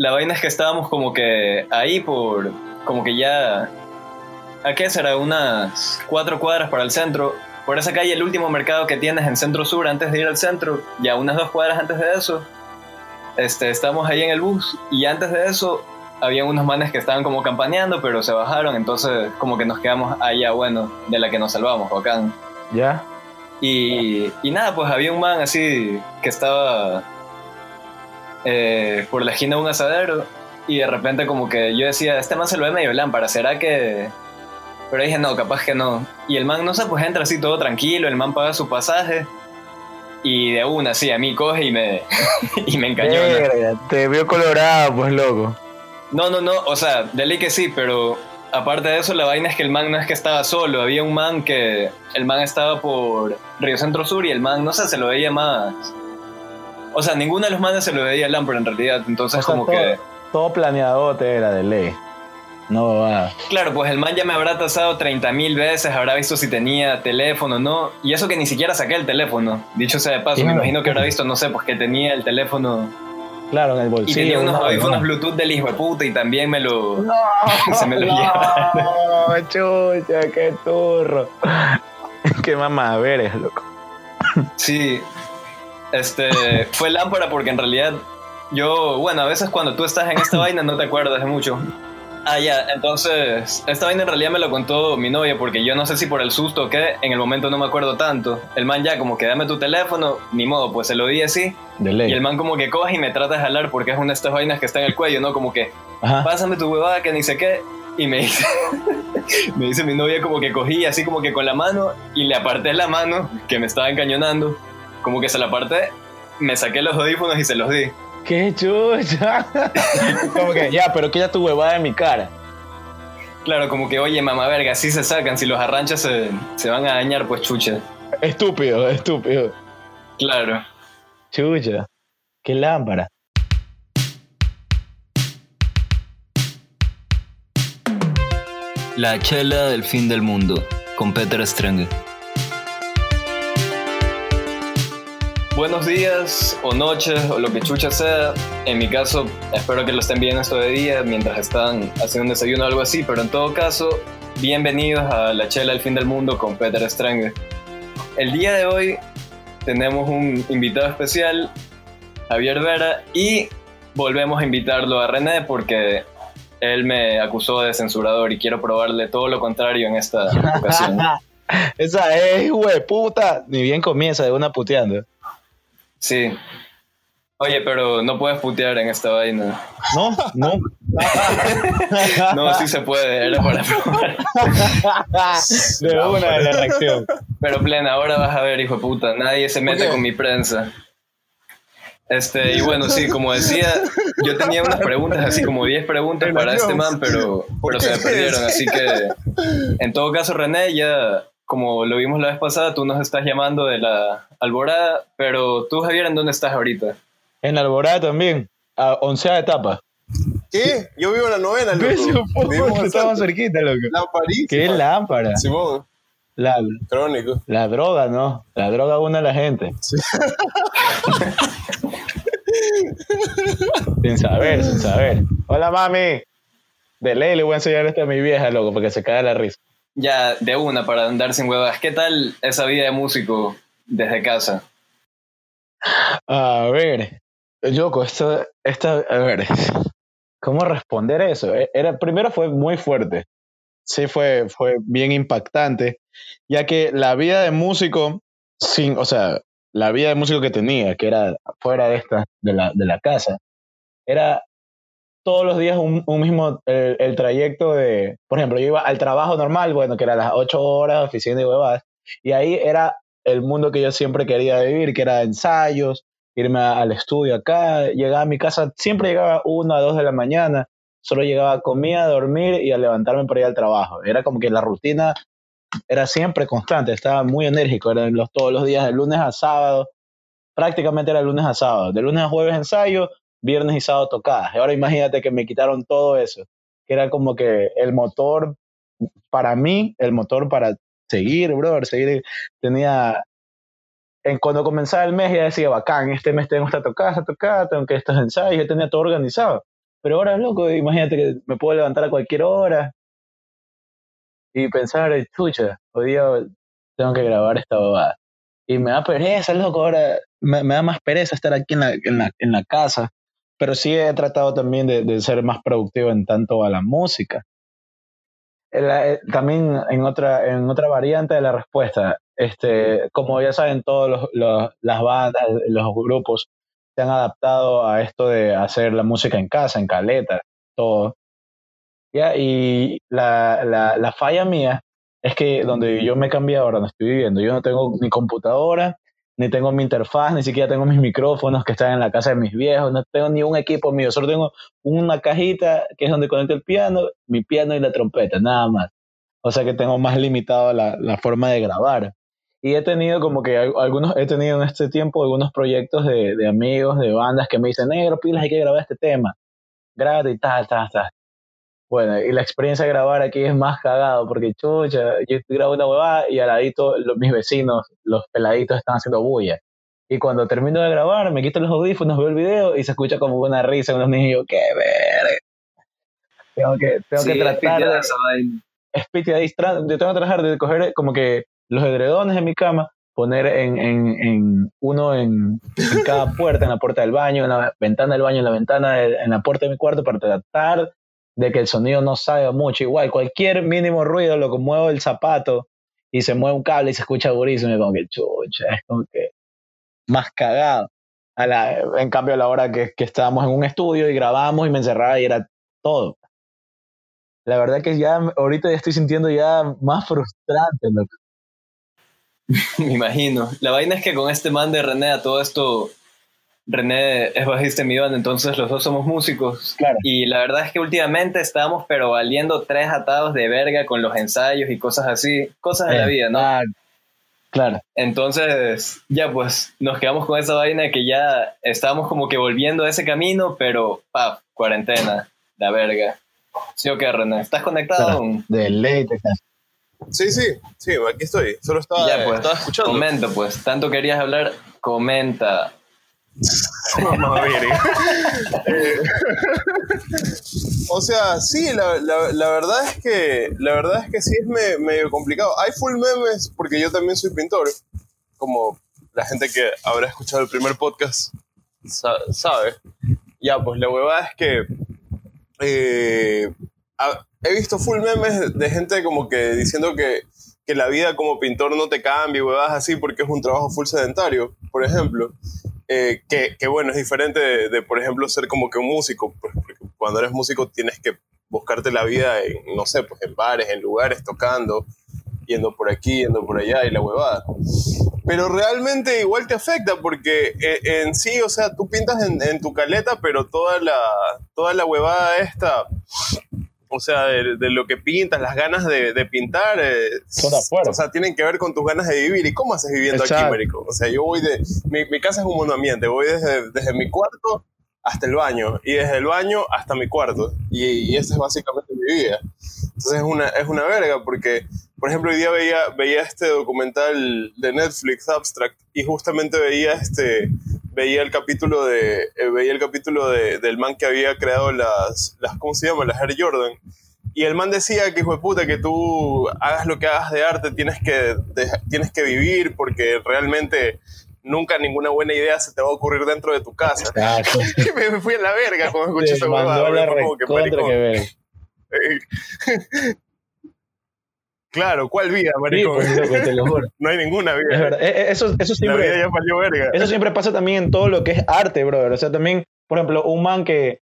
la vaina es que estábamos como que ahí por, como que ya, ¿a qué será? Unas cuatro cuadras para el centro. Por esa calle, el último mercado que tienes en Centro Sur antes de ir al centro, ya unas dos cuadras antes de eso, este, estamos ahí en el bus y antes de eso había unos manes que estaban como campaneando, pero se bajaron, entonces como que nos quedamos allá, bueno, de la que nos salvamos, bacán. ¿Ya? Y, y nada, pues había un man así que estaba eh, por la esquina de un asadero y de repente como que yo decía, este man se lo ve medio lámpara, ¿será que...? Pero dije, no, capaz que no. Y el man, no sé, pues entra así todo tranquilo, el man paga su pasaje y de una, así, a mí coge y me, y me encañona. Te vio colorado, pues loco. No, no, no, o sea, de ley que sí, pero aparte de eso, la vaina es que el man no es que estaba solo, había un man que el man estaba por Río Centro Sur y el man, no sé, se lo veía más. O sea, ninguno de los manes se lo veía lámpara en realidad, entonces O sea, como todo, que... todo planeado te era de ley. No va. Claro, pues el man ya me habrá tasado 30 mil veces, habrá visto si tenía teléfono o no, y eso que ni siquiera saqué el teléfono. Dicho sea de paso, me imagino que habrá visto, no sé, pues que tenía el teléfono Claro, en el y bolsillo. tenía unos no, audífonos no. Bluetooth del hijo de puta y también me lo... No, Se me lo no, chucha, qué turro. qué mamá eres, loco. Sí, este, fue lámpara porque en realidad yo, bueno, a veces cuando tú estás en esta vaina no te acuerdas de mucho. Ah, ya, entonces, esta vaina en realidad me lo contó mi novia porque yo no sé si por el susto o qué, en el momento no me acuerdo tanto. El man ya como que dame tu teléfono, ni modo, pues se lo di así. De Y ley. el man como que coge y me trata de jalar porque es una de estas vainas que está en el cuello, ¿no? Como que, Ajá. pásame tu huevada que ni sé qué. Y me dice, me dice mi novia como que cogí así como que con la mano y le aparté la mano que me estaba encañonando. Como que se la aparté, me saqué los audífonos y se los di. Qué chucha. Como que, ya, pero quita tu huevada de mi cara. Claro, como que, oye, mamá verga, así se sacan, si los arranchas se, se van a dañar, pues chucha. Estúpido, estúpido. Claro. Chucha. Qué lámpara. La chela del fin del mundo, con Peter Strange. Buenos días o noches o lo que chucha sea. En mi caso, espero que lo estén viendo esto de día mientras están haciendo un desayuno o algo así, pero en todo caso, bienvenidos a La chela del fin del mundo con Peter Strange. El día de hoy tenemos un invitado especial, Javier Vera, y volvemos a invitarlo a René porque él me acusó de censurador y quiero probarle todo lo contrario en esta ocasión. Esa es, puta. Ni bien comienza de una puteando. Sí. Oye, pero no puedes putear en esta vaina. No, no. No, sí se puede, era para probar. De una de la reacción. Pero plena, ahora vas a ver, hijo de puta, nadie se mete con mi prensa. Este, y bueno, sí, como decía, yo tenía unas preguntas, así como 10 preguntas para este man, pero, ¿Por pero se me perdieron. Así que, en todo caso, René, ya como lo vimos la vez pasada, tú nos estás llamando de la Alborada, pero tú, Javier, ¿en dónde estás ahorita? En la Alborada también. A onceava etapa. ¿Qué? Yo vivo en la novena, loco. Estamos cerquita, loco. Lamparita. Qué lámpara. Simón, La, crónico. la droga, ¿no? La droga une a la gente. sin saber, sin saber. Hola, mami. De ley le voy a enseñar esto a mi vieja, loco, para que se caiga la risa. Ya, de una, para andar sin huevas. ¿Qué tal esa vida de músico desde casa? A ver, loco, esto, esta, a ver, ¿cómo responder eso? E- Era, primero fue muy fuerte, sí fue, fue bien impactante, ya que la vida de músico, sin, o sea, la vida de músico que tenía, que era fuera de esta, de la, de la casa, era todos los días un, un mismo, el, trayecto de, por ejemplo, yo iba al trabajo normal, bueno, que era las ocho horas, oficina y huevadas, y ahí era el mundo que yo siempre quería vivir, que era ensayos, irme al estudio acá, llegaba a mi casa, siempre llegaba una a dos de la mañana, solo llegaba, comía, a dormir y a levantarme para ir al trabajo. Era como que la rutina era siempre constante, estaba muy enérgico, eran todos los días, de lunes a sábado, prácticamente era de lunes a sábado, de lunes a jueves ensayo, viernes y sábado tocadas. Ahora imagínate que me quitaron todo eso, que era como que el motor, para mí, el motor para seguir, brother, seguir, tenía, en, cuando comenzaba el mes ya decía, bacán, este mes tengo esta tocada, esta tocada, tengo que estos ensayos, yo tenía todo organizado. Pero ahora, loco, imagínate que me puedo levantar a cualquier hora y pensar, chucha, hoy día tengo que grabar esta bobada. Y me da pereza, loco, ahora me, me da más pereza estar aquí en la, en la, en la casa. Pero sí he tratado también de, ser más productivo en tanto a la música. Eh, también en otra, en otra variante de la respuesta, este, como ya saben, todas las bandas, los grupos se han adaptado a esto de hacer la música en casa, en caleta, todo. ¿ya? Y la, la, la falla mía es que donde yo me he cambiado ahora, donde estoy viviendo, yo no tengo ni computadora, ni tengo mi interfaz, ni siquiera tengo mis micrófonos que están en la casa de mis viejos, no tengo ni un equipo mío, solo tengo una cajita que es donde conecto el piano, mi piano y la trompeta, nada más. O sea que tengo más limitado la, la forma de grabar. Y he tenido como que algunos, he tenido en este tiempo algunos proyectos de, de amigos, de bandas que me dicen, negro, pilas, hay que grabar este tema. Grábate y tal, tal, tal. Bueno, y la experiencia de grabar aquí es más cagado, porque chucha, yo grabo una huevada y al ladito los, mis vecinos, los peladitos, están haciendo bulla. Y cuando termino de grabar, me quito los audífonos, veo el video y se escucha como una risa, unos niños, qué ver. Tengo que, tengo que tratar de... Es Yo tengo que tratar de coger como que los edredones de mi cama, poner en, en, en uno en, en, cada puerta, en la puerta del baño, en la ventana del baño, en la ventana, en la puerta de mi cuarto, para tratar de que el sonido no salga mucho. Igual, cualquier mínimo ruido, lo que muevo el zapato y se mueve un cable y se escucha durísimo, y como que chucha, es como que más cagado. A la, en cambio, a la hora que, que estábamos en un estudio y grabamos y me encerraba y era todo. La verdad que ya ahorita ya estoy sintiendo ya más frustrante. Me imagino. La vaina es que con este man de René a todo esto René es bajista en mi banda, entonces los dos somos músicos. Claro. Y la verdad es que últimamente estábamos pero valiendo tres atados de verga con los ensayos y cosas así, cosas de la vida, ¿no? Ah, claro. Entonces, ya pues, nos quedamos con esa vaina que ya estábamos como que volviendo a ese camino, pero, paf, cuarentena, la verga. ¿Sí o qué, René? ¿Estás conectado? De ley, Sí, sí, sí, aquí estoy. Solo estaba, ya, pues, estaba escuchando. Comenta, pues. Tanto querías hablar, comenta. Eh, o sea, sí, la, la, verdad es que la verdad es que sí es medio complicado. Hay full memes porque yo también soy pintor, como la gente que habrá escuchado el primer podcast sabe. Ya, pues la huevada es que eh, he visto full memes de gente como que diciendo que, que la vida como pintor no te cambia, huevadas así, porque es un trabajo full sedentario, por ejemplo. Eh, que, bueno, es diferente de, por ejemplo, ser como que un músico. Pues, cuando eres músico tienes que buscarte la vida en, no sé, pues en bares, en lugares, tocando, yendo por aquí, yendo por allá y la huevada. Pero realmente igual te afecta porque eh, en, sí, o sea, tú pintas en, en, tu caleta, pero toda la, toda la huevada esta o sea, de, lo que pintas, las ganas de, pintar, eh, o sea, tienen que ver con tus ganas de vivir. ¿Y cómo haces viviendo aquí, Américo? O sea, yo voy de, mi, casa es un mundo ambiente, voy desde, desde mi cuarto hasta el baño y desde el baño hasta mi cuarto. Y, y esa es básicamente mi vida. Entonces es una, es una verga porque, por ejemplo, hoy día veía, veía este documental de Netflix, Abstract, y justamente veía este veía el capítulo de eh, veía el capítulo de, del man que había creado las, las ¿cómo se llama? las Air Jordan. Y el man decía que hijo de puta que tú hagas lo que hagas de arte tienes que tienes que vivir porque realmente nunca ninguna buena idea se te va a ocurrir dentro de tu casa y me, fui a la verga cuando escuché esa que, Claro, ¿cuál vida, marico? Pues, no hay ninguna vida. Es verdad. Eso, eso siempre, La vida ya valió verga. Eso siempre pasa también en todo lo que es arte, brother. O sea, también, por ejemplo, un man que,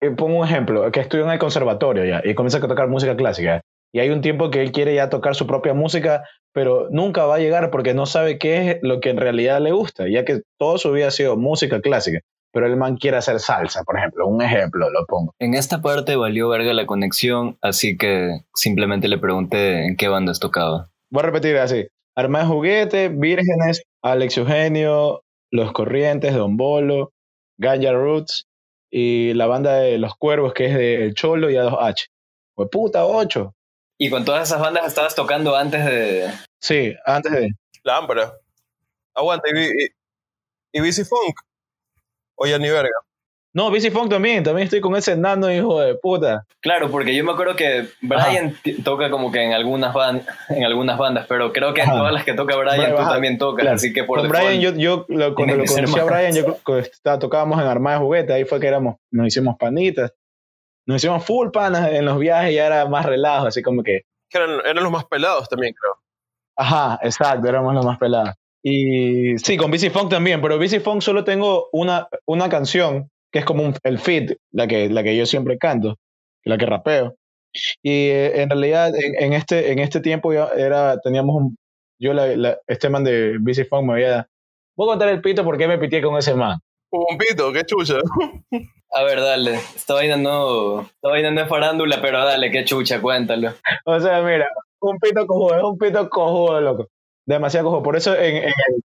eh, pongo un ejemplo, que estudia en el conservatorio ya y comienza a tocar música clásica. Y hay un tiempo que él quiere ya tocar su propia música, pero nunca va a llegar porque no sabe qué es lo que en realidad le gusta, ya que toda su vida ha sido música clásica pero el man quiere hacer salsa, por ejemplo. Un ejemplo lo pongo. En esta parte valió verga la conexión, así que simplemente le pregunté en qué bandas tocaba. Voy a repetir así. Arma de Juguete, Vírgenes, Alex Eugenio, Los Corrientes, Don Bolo, Gaya Roots y la banda de Los Cuervos que es de El Cholo y A2H. Pues puta, ocho. ¿Y con todas esas bandas estabas tocando antes de...? Sí, antes de... Lámpara. Aguanta, y, y, y Funk. Oye, ni verga. No, BC Funk también, también estoy con ese nano hijo de puta. Claro, porque yo me acuerdo que Brian toca como que en algunas, ban- en algunas bandas, pero creo que en Ajá. todas las que toca Brian Brian, tú ajá, también tocas, claro. así que por Con Brian, yo, yo lo- cuando lo conocí a. Brian, yo está- tocábamos en Armada de Juguete, ahí fue que éramos, nos hicimos panitas. Nos hicimos full panas en los viajes, ya era más relajo, así como que, Que eran, eran los más pelados también, creo. ajá, exacto, éramos los más pelados. Y sí, con BC Funk también, pero BC Funk solo tengo una, una canción que es como un- el feed, la que, la que yo siempre canto, la que rapeo. Y eh, en realidad en, en este, en este tiempo ya era, teníamos un, yo la, la- este man de BC Funk me había, voy a contar el pito porque me pitié con ese man. Un pito, qué chucha. A ver, dale. Esta vaina no, esta vaina no es farándula, pero dale, qué chucha, cuéntalo. O sea, mira, un pito cojudo, es un pito cojudo, loco. Demasiado cojudo. Por eso en, en el,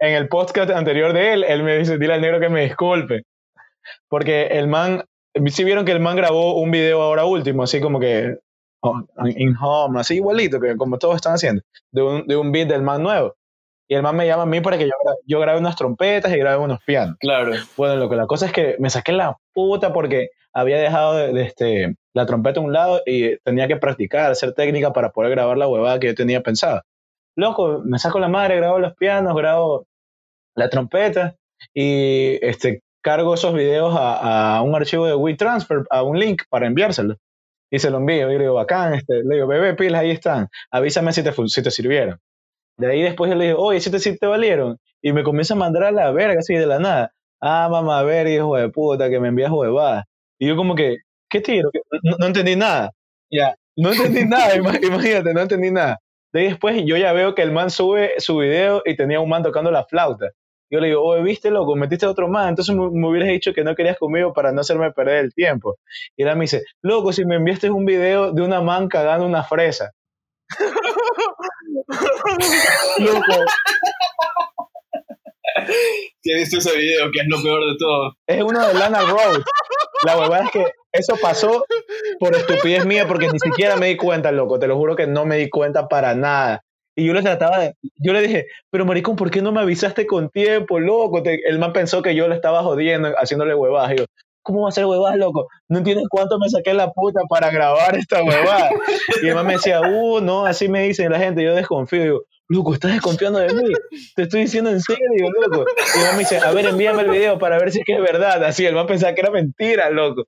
en el podcast anterior de él, él me dice, dile al negro que me disculpe. Porque el man, si vieron que el man grabó un video ahora último, así como que oh, in home, así igualito, que como todos están haciendo, de un, de un beat del man nuevo. Y el man me llama a mí para que yo, yo grabe unas trompetas y grabe unos pianos. Claro. Bueno, lo que la cosa es que me saqué la puta porque había dejado de, de este, la trompeta a un lado y tenía que practicar, hacer técnica para poder grabar la huevada que yo tenía pensada. Loco, me saco la madre, grabo los pianos, grabo la trompeta y este, cargo esos videos a, a un archivo de WeTransfer, a un link para enviárselo. Y se lo envío. Y le digo, bacán, este, le digo, bebé, pilas, ahí están. Avísame si te, si te sirvieron. De ahí después yo le digo, oye, si te, si te valieron. Y me comienza a mandar a la verga así de la nada. Ah, mamá, a ver, hijo de puta, que me envías huevadas. Y yo como que, ¿qué tiro? No, no entendí nada. Ya, no entendí nada, ima- imagínate, no entendí nada. De ahí después yo ya veo que el man sube su video y tenía un man tocando la flauta. Yo le digo, oye, viste, loco, metiste a otro man, entonces me, me hubieras dicho que no querías conmigo para no hacerme perder el tiempo. Y él me dice, loco, si me enviaste un video de una man cagando una fresa. loco, Sí, he visto ese video, que es lo peor de todo. es uno de Lana Rhodes. La huevada es que eso pasó por estupidez mía porque ni siquiera me di cuenta, loco. Te lo juro que no me di cuenta para nada. Y yo le trataba de, yo le dije, pero maricón, ¿por qué no me avisaste con tiempo, loco? Te- el man pensó que yo le estaba jodiendo, haciéndole huevadas. Yo, ¿cómo va a ser huevadas, loco? No entiendes cuánto me saqué la puta para grabar esta huevada. Y el man me decía, uh, no, así me dicen la gente, yo desconfío. Y yo, loco, ¿estás desconfiando de mí? Te estoy diciendo en serio, loco. Y el man me dice, a ver, envíame el video para ver si es que es verdad. Así, el man pensaba que era mentira, loco.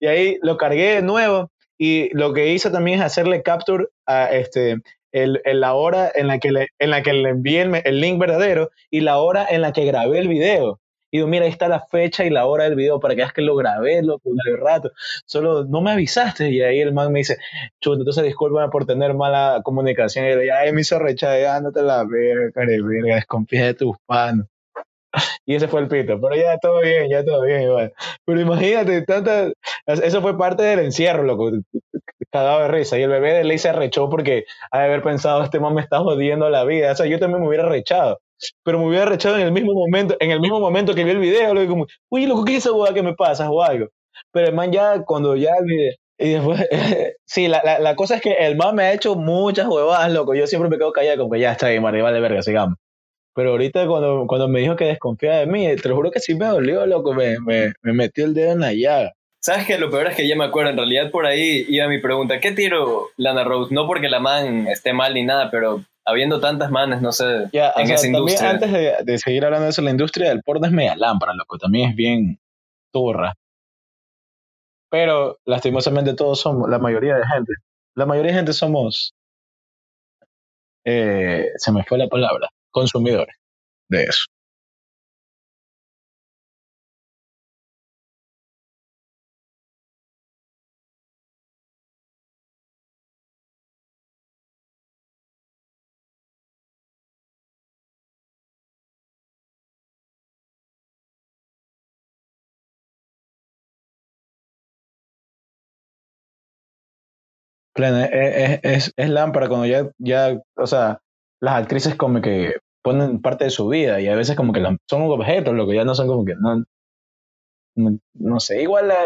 Y ahí lo cargué de nuevo y lo que hice también es hacerle capture a este, el, la hora en la que le, en la que le envié el, el link verdadero y la hora en la que grabé el video. Y digo, mira, ahí está la fecha y la hora del video para que veas que lo grabé, loco, el rato. Solo no me avisaste. Y ahí el man me dice, chuta, entonces discúlpame por tener mala comunicación. Y yo, ay, me hizo rechazar, ya, no te la verga, verga, desconfía de tus panos. Y ese fue el pito, pero ya todo bien, ya todo bien igual. Pero imagínate, tanta, eso fue parte del encierro, loco, cagado de risa. Y el bebé de ley se porque ha de haber pensado, este man me está jodiendo la vida. O sea, yo también me hubiera rechado, pero me hubiera rechado en el mismo momento, en el mismo momento que vi el video, lo digo como, uy, loco, ¿qué es esa hueá que me pasa o algo? Pero el man ya, cuando ya el video, y después, sí, la, la, la cosa es que el man me ha hecho muchas huevadas, loco. Yo siempre me quedo callado, como que ya está bien, man, vale verga, sigamos. Pero ahorita cuando, cuando me dijo que desconfía de mí, te lo juro que sí me dolió, loco, me, me, me metió el dedo en la llaga. ¿Sabes qué? Lo peor es que ya me acuerdo. En realidad, por ahí iba mi pregunta. ¿Qué tiro Lana Rose? No porque la man esté mal ni nada, pero habiendo tantas manes, no sé, en sea, esa también industria. antes de, de seguir hablando de eso, la industria del porno es media lámpara, loco, también es bien turra. Pero lastimosamente todos somos, la mayoría de gente, la mayoría de gente somos, eh, se me fue la palabra, consumidores de eso. Plena, es, es, es, es lámpara cuando ya, ya, o sea, las actrices como que ponen parte de su vida y a veces como que son objetos, lo que ya no son como que, no, no, no sé, igual la-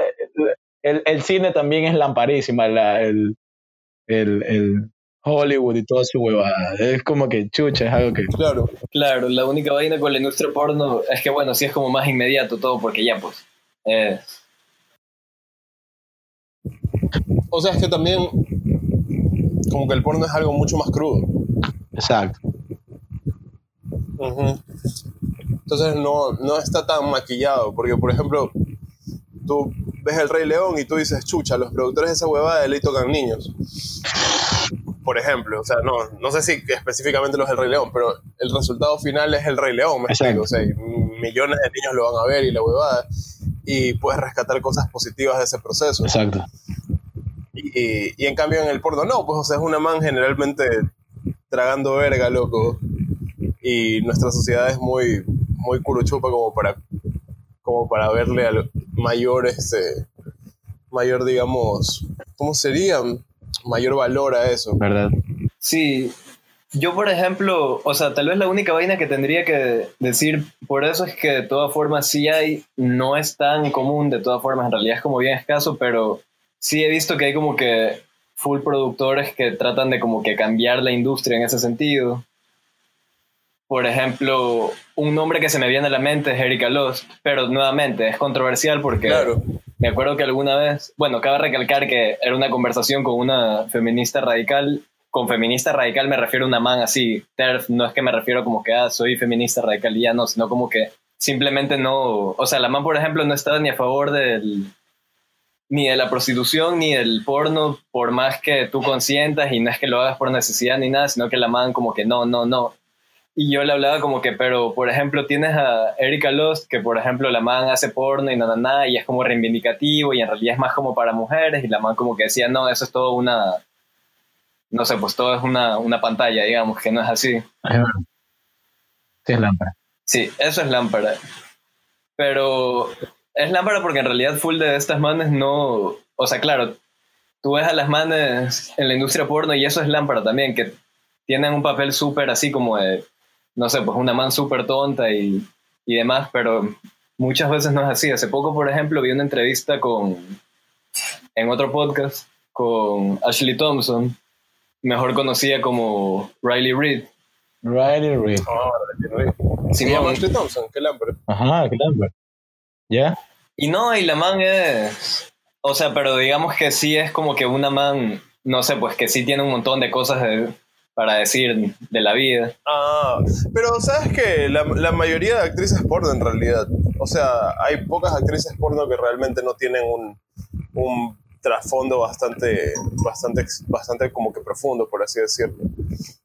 el, el cine también es lamparísima, la, el, el, el Hollywood y toda su huevada, es como que chucha, es algo que... Claro. Claro, la única vaina con la industria porno es que, bueno, sí es como más inmediato todo, porque ya, pues, es. O sea, es que también como que el porno es algo mucho más crudo. Exacto. Entonces no, no está tan maquillado, porque por ejemplo, tú ves El Rey León y tú dices, chucha, los productores de esa huevada de ley tocan niños. Por ejemplo, o sea, no, no sé si específicamente los del Rey León, pero el resultado final es El Rey León, me explico. O sea, millones de niños lo van a ver y la huevada, y puedes rescatar cosas positivas de ese proceso. Exacto. Y, y en cambio en el porno no, pues o sea, es una man generalmente tragando verga, loco. Y nuestra sociedad es muy, muy curuchupa como para, como para verle al mayor, este, mayor, digamos, ¿cómo sería? Mayor valor a eso. ¿Verdad? Sí, yo por ejemplo, o sea, tal vez la única vaina que tendría que decir por eso es que de todas formas sí hay, no es tan común, de todas formas en realidad es como bien escaso, pero sí he visto que hay como que full productores que tratan de como que cambiar la industria en ese sentido. Por ejemplo, un nombre que se me viene a la mente es Erika Lost, pero nuevamente es controversial porque Claro, me acuerdo que alguna vez, bueno, cabe recalcar que era una conversación con una feminista radical. Con feminista radical me refiero a una man así, TERF, no es que me refiero como que, ah, soy feminista radical y ya no, sino como que simplemente no, o sea, la man, por ejemplo, no estaba ni a favor del, ni de la prostitución, ni del porno, por más que tú consientas y no es que lo hagas por necesidad ni nada, sino que la man como que no, no, no. Y yo le hablaba como que, pero por ejemplo, tienes a Erika Lost, que por ejemplo la man hace porno y nada, nada, y es como reivindicativo y en realidad es más como para mujeres, y la man como que decía, no, eso es todo una, no sé, pues todo es una, una pantalla, digamos, que no es así. Sí, es lámpara. Sí, eso es lámpara. Pero es lámpara porque en realidad full de estas manes no, o sea, claro, tú ves a las manes en la industria porno y eso es lámpara también, que tienen un papel súper así como de, no sé, pues una man súper tonta y, y demás, pero muchas veces no es así. Hace poco, por ejemplo, vi una entrevista con, en otro podcast, con Ashley Thompson, mejor conocida como Riley Reid. Riley Reid. Ah, Simón. llama Ashley Thompson, qué lámpara. Ajá, qué lámpara. ¿Ya? Y no, y la man es. O sea, pero digamos que sí es como que una man, no sé, pues que sí tiene un montón de cosas de- para decir de la vida. Ah, pero sabes que la, la mayoría de actrices porno en realidad, o sea, hay pocas actrices porno que realmente no tienen un, un trasfondo bastante, bastante, bastante como que profundo, por así decirlo.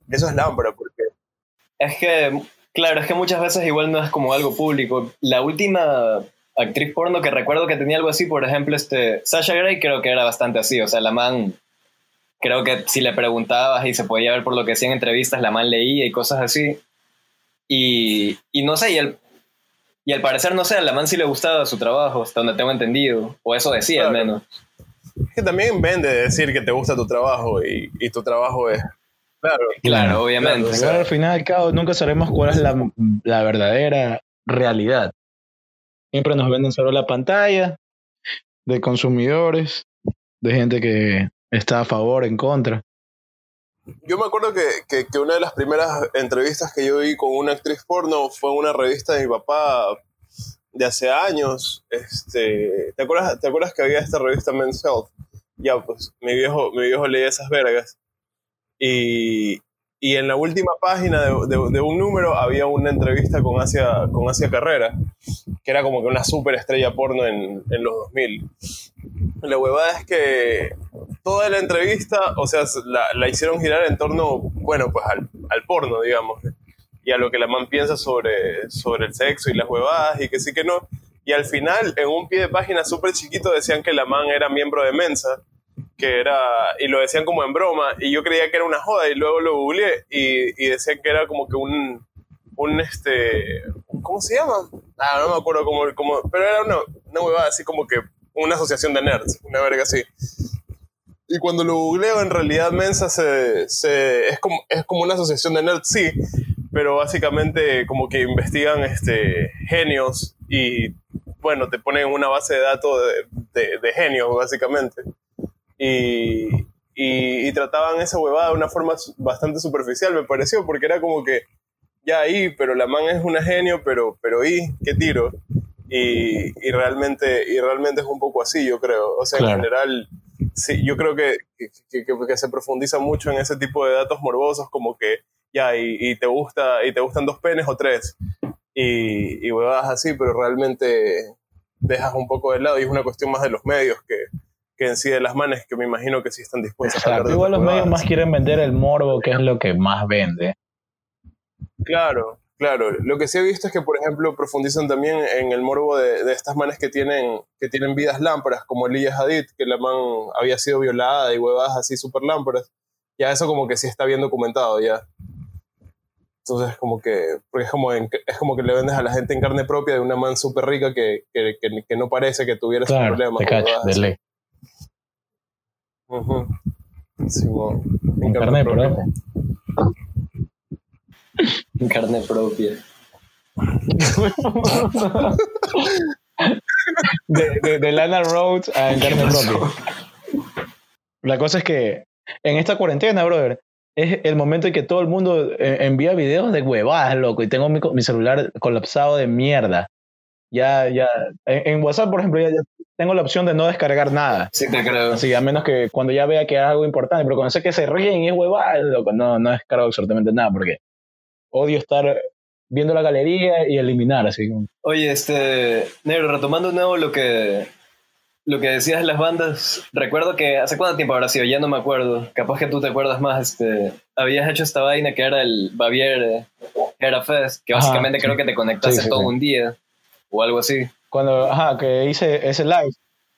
Eso es lámpara, porque Es que, claro, es que muchas veces igual no es como algo público. La última actriz porno que recuerdo que tenía algo así, por ejemplo, este, Sasha Grey creo que era bastante así. O sea, la man, creo que si le preguntabas y se podía ver por lo que hacía en entrevistas, la man leía y cosas así. Y, y no sé, y al, y al parecer, no sé, a la man sí le gustaba su trabajo, hasta donde tengo entendido. O eso decía al Claro. menos. es que también vende decir que te gusta tu trabajo y, y tu trabajo es... Claro, Claro, obviamente. claro, o sea, al final cabo nunca sabremos cuál es la, la verdadera realidad. Siempre nos venden solo la pantalla de consumidores, de gente que está a favor, en contra. Yo me acuerdo que, que- una de las primeras entrevistas que yo vi con una actriz porno fue en una revista de mi papá de hace años. Este, ¿te, acuerdas, ¿Te acuerdas que había esta revista Men's Health? Ya, pues mi viejo, mi viejo leía esas vergas. Y, y en la última página de, de- de un número había una entrevista con Asia, con Asia Carrera, que era como que una super estrella porno en, en los 2000. La huevada es que toda la entrevista, o sea, la, la hicieron girar en torno, bueno, pues al, al porno, digamos, y a lo que la man piensa sobre, sobre el sexo y las huevadas y que sí que no. Y al final, en un pie de página súper chiquito, decían que la man era miembro de Mensa, que era, y lo decían como en broma, y yo creía que era una joda, y luego lo googleé, y, y decían que era como que un, un, este, ¿cómo se llama? Ah, no me acuerdo cómo, cómo pero era una, una huevada así como que una asociación de nerds, una verga así. Y cuando lo googleo, en realidad Mensa se, se- es, como, es como una asociación de nerds, sí, pero básicamente como que investigan este, genios y, bueno, te ponen una base de datos de, de- de genios, básicamente. Y, y, y trataban esa huevada de una forma bastante superficial, me pareció, porque era como que, ya ahí, pero la man es una genio, pero, pero ¿y qué tiro? Y, y, realmente, y realmente es un poco así, yo creo. O sea, en general, sí, yo creo que, que, que, se profundiza mucho en ese tipo de datos morbosos, como que ya, y, y, te gusta, y te gustan dos penes o tres, y, y huevadas así, pero realmente dejas un poco de lado y es una cuestión más de los medios que, que en sí de las manes, que me imagino que sí están dispuestos a hablar Igual los medios más quieren vender el morbo, que es lo que más vende. Claro, claro. Lo que sí he visto es que, por ejemplo, profundizan también en el morbo de, de estas manes que tienen, que tienen vidas lámparas, como Elías Hadid, que la man había sido violada y huevadas así súper lámparas. Ya eso como que sí está bien documentado ya. Entonces, como que, porque es como, es como que le vendes a la gente en carne propia de una man súper rica que, que, que, no parece que tuviera ese problema. Te cacho, de ley. Sí, bueno, en, carne, propia. En carne propia. de, de, Lana Rhodes a en carne propia. La cosa es que en esta cuarentena, brother, es el momento en que todo el mundo eh, envía videos de huevadas, loco, y tengo mi, mi celular colapsado de mierda. Ya, ya, en, WhatsApp, por ejemplo, ya, tengo la opción de no descargar nada. Sí, te creo. Así, a menos que cuando ya vea que es algo importante, pero cuando sé que se ríen y es huevada, loco, no, no descargo absolutamente nada, porque odio estar viendo la galería y eliminar, así como. Oye, este, Negro, retomando de nuevo lo que, lo que decías de las bandas, recuerdo que hace cuánto tiempo habrá sido, ya no me acuerdo, capaz que tú te acuerdas más, este, habías hecho esta vaina que era el Bavier Era Fest, que básicamente creo que te conectaste todo un día o algo así. Cuando, ajá, que hice ese live,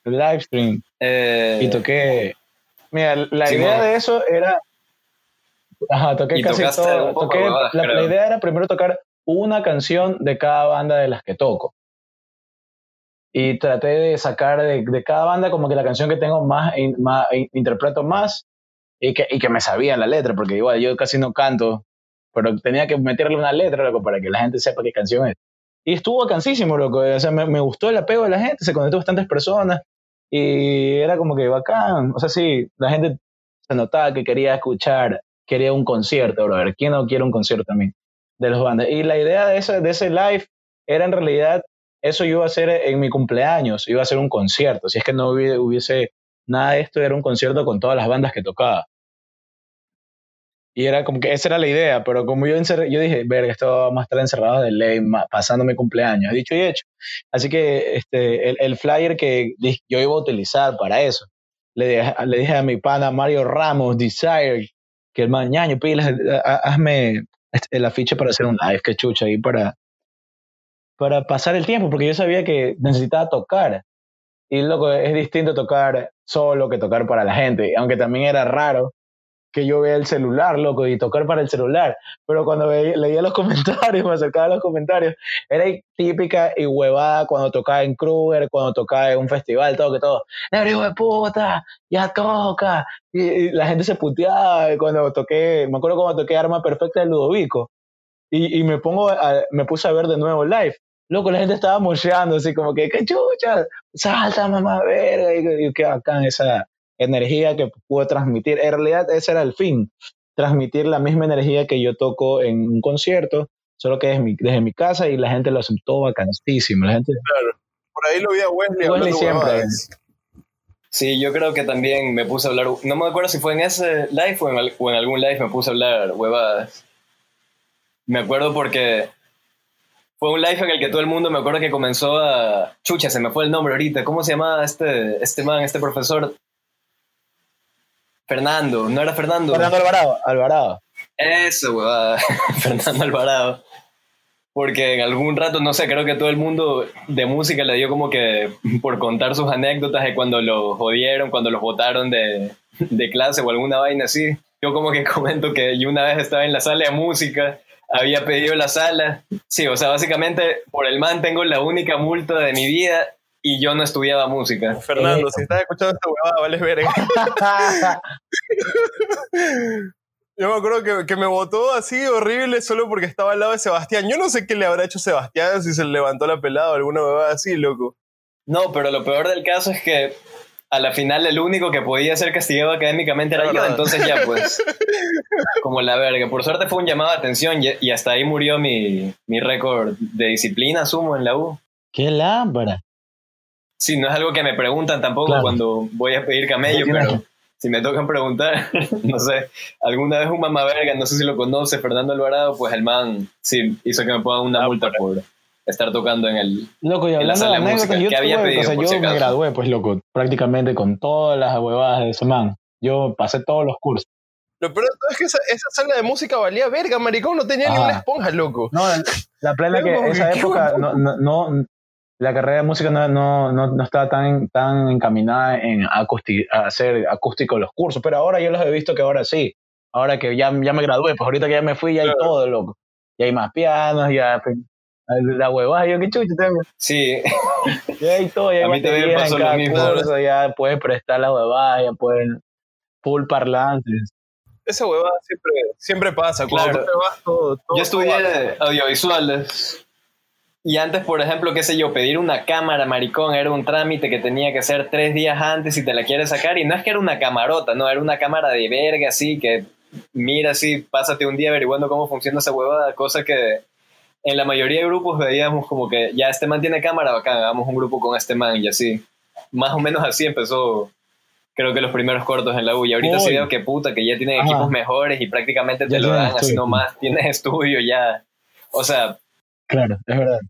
el live stream, eh, y toqué, mira, la idea de eso era, ajá, toqué casi todo, toqué, la idea era primero tocar una canción de cada banda de las que toco y traté de sacar de, de, cada banda como que la canción que tengo más, más interpreto más y que, y que me sabía la letra, porque igual yo casi no canto, pero tenía que meterle una letra, loco, para que la gente sepa qué canción es. Y estuvo cansísimo, loco, o sea, me, gustó el apego de la gente, se conectó bastantes personas y era como que bacán, o sea, sí, la gente se notaba que quería escuchar, quería un concierto, brother, ¿quién no quiere un concierto también de los bandas? Y la idea de ese, de ese live era en realidad eso yo iba a hacer en mi cumpleaños, iba a ser un concierto. Si es que no hubiese nada de esto, era un concierto con todas las bandas que tocaba. Y era como que esa era la idea, pero como yo, yo dije, verga, esto vamos a estar encerrado de ley, pasando mi cumpleaños, dicho y hecho. Así que este, el, flyer que yo iba a utilizar para eso, le dije, le dije a mi pana Mario Ramos, Desire, que el mañana, pilas, hazme este, el afiche para hacer un live, que chucha, ahí para, para pasar el tiempo, porque yo sabía que necesitaba tocar. Y loco, es distinto tocar solo que tocar para la gente, aunque también era raro que yo vea el celular, loco, y tocar para el celular. Pero cuando leía los comentarios, me acercaba a los comentarios, era típica y huevada cuando tocaba en Kruger, cuando tocaba en un festival, todo que todo. ¡Negro hijo de puta! ¡Ya toca! Y, la gente se puteaba cuando toqué, me acuerdo cuando toqué Arma Perfecta de Ludovico. Y, y me, pongo me puse a ver de nuevo live loco, la gente estaba mocheando, así como que, ¡qué chucha! ¡Salta, mamá, verga! Y, y qué bacán esa energía que pude transmitir. En realidad, ese era el fin, transmitir la misma energía que yo toco en un concierto, solo que desde mi, desde mi casa y la gente lo aceptó bacanísimo. La gente... Claro, por ahí lo vi a Wesley. Wesley siempre. Sí, yo creo que también me puse a hablar, no me acuerdo si fue en ese live o en, o en algún live me puse a hablar huevadas. Me acuerdo porque fue un live en el que todo el mundo me acuerdo que comenzó a. Chucha, se me fue el nombre ahorita. ¿Cómo se llamaba este, este man, este profesor? Fernando, ¿no era Fernando? Fernando Alvarado, Alvarado. Eso, weón. Fernando Alvarado. Porque en algún rato, no sé, creo que todo el mundo de música le dio como que por contar sus anécdotas de cuando los jodieron, cuando los votaron de, de clase o alguna vaina así. Yo como que comento que yo una vez estaba en la sala de música había pedido la sala. Sí, o sea, básicamente por el man tengo la única multa de mi vida y yo no estudiaba música. Fernando, si estás escuchando esta huevada, vales verga. yo me acuerdo que, que, me votó así horrible solo porque estaba al lado de Sebastián. Yo no sé qué le habrá hecho Sebastián, si se le levantó la pelada o alguna huevada así, loco. No, pero lo peor del caso es que a la final el único que podía ser castigado académicamente era yo, entonces ya pues, como la verga. Por suerte fue un llamado de atención y, hasta ahí murió mi, mi récord de disciplina, sumo, en la U. ¿Qué lámpara? Sí, no es algo que me preguntan tampoco Claro. cuando voy a pedir camello, Sí, pero claro. si me tocan preguntar, no sé, alguna vez un mamá verga, no sé si lo conoce, Fernando Alvarado, pues el man sí hizo que me pongan una multa por estar tocando en el... Loco, y En la hablando de sala de música, anécdotas, yo ¿qué había tuve- pedido, o sea, por yo si me gradué, pues, loco, prácticamente con todas las huevadas de ese man. Yo pasé todos los cursos. Lo peor de todo es que esa, esa sala de música valía verga, maricón. No tenía ni Ah. una esponja, loco. No, la, la plena que esa que, ¿qué época no, no- la carrera de música no, no, no, no estaba tan, tan encaminada en a hacer acústico los cursos, pero ahora yo los he visto que ahora sí. Ahora que ya, ya me gradué, pues ahorita que ya me fui, ya hay Claro. todo, loco. Ya hay más pianos, ya pues, la huevada, yo qué chucha tengo. Sí, Ya hay todo, ya hay A mí también pasó lo mismo. curso, ya puedes prestar la huevada, ya pueden full parlantes. Esa huevada siempre, siempre pasa. Cuando Claro. tú te vas, todo, todo yo estudié audiovisuales y antes, por ejemplo, qué sé yo, pedir una cámara, maricón, era un trámite que tenía que hacer tres días antes si te la quieres sacar y no es que era una camarota, no, era una cámara de verga así que mira así, pásate un día averiguando cómo funciona esa huevada, cosa que en la mayoría de grupos veíamos como que ya este man tiene cámara, bacán, hagamos un grupo con este man y así. Más o menos así empezó, creo que los primeros cortos en la U. Y ahorita sí Uy. veo que puta, que ya tienen Ajá. equipos mejores y prácticamente te Ya lo dan así nomás, tienes estudio ya. O sea, Claro, es verdad.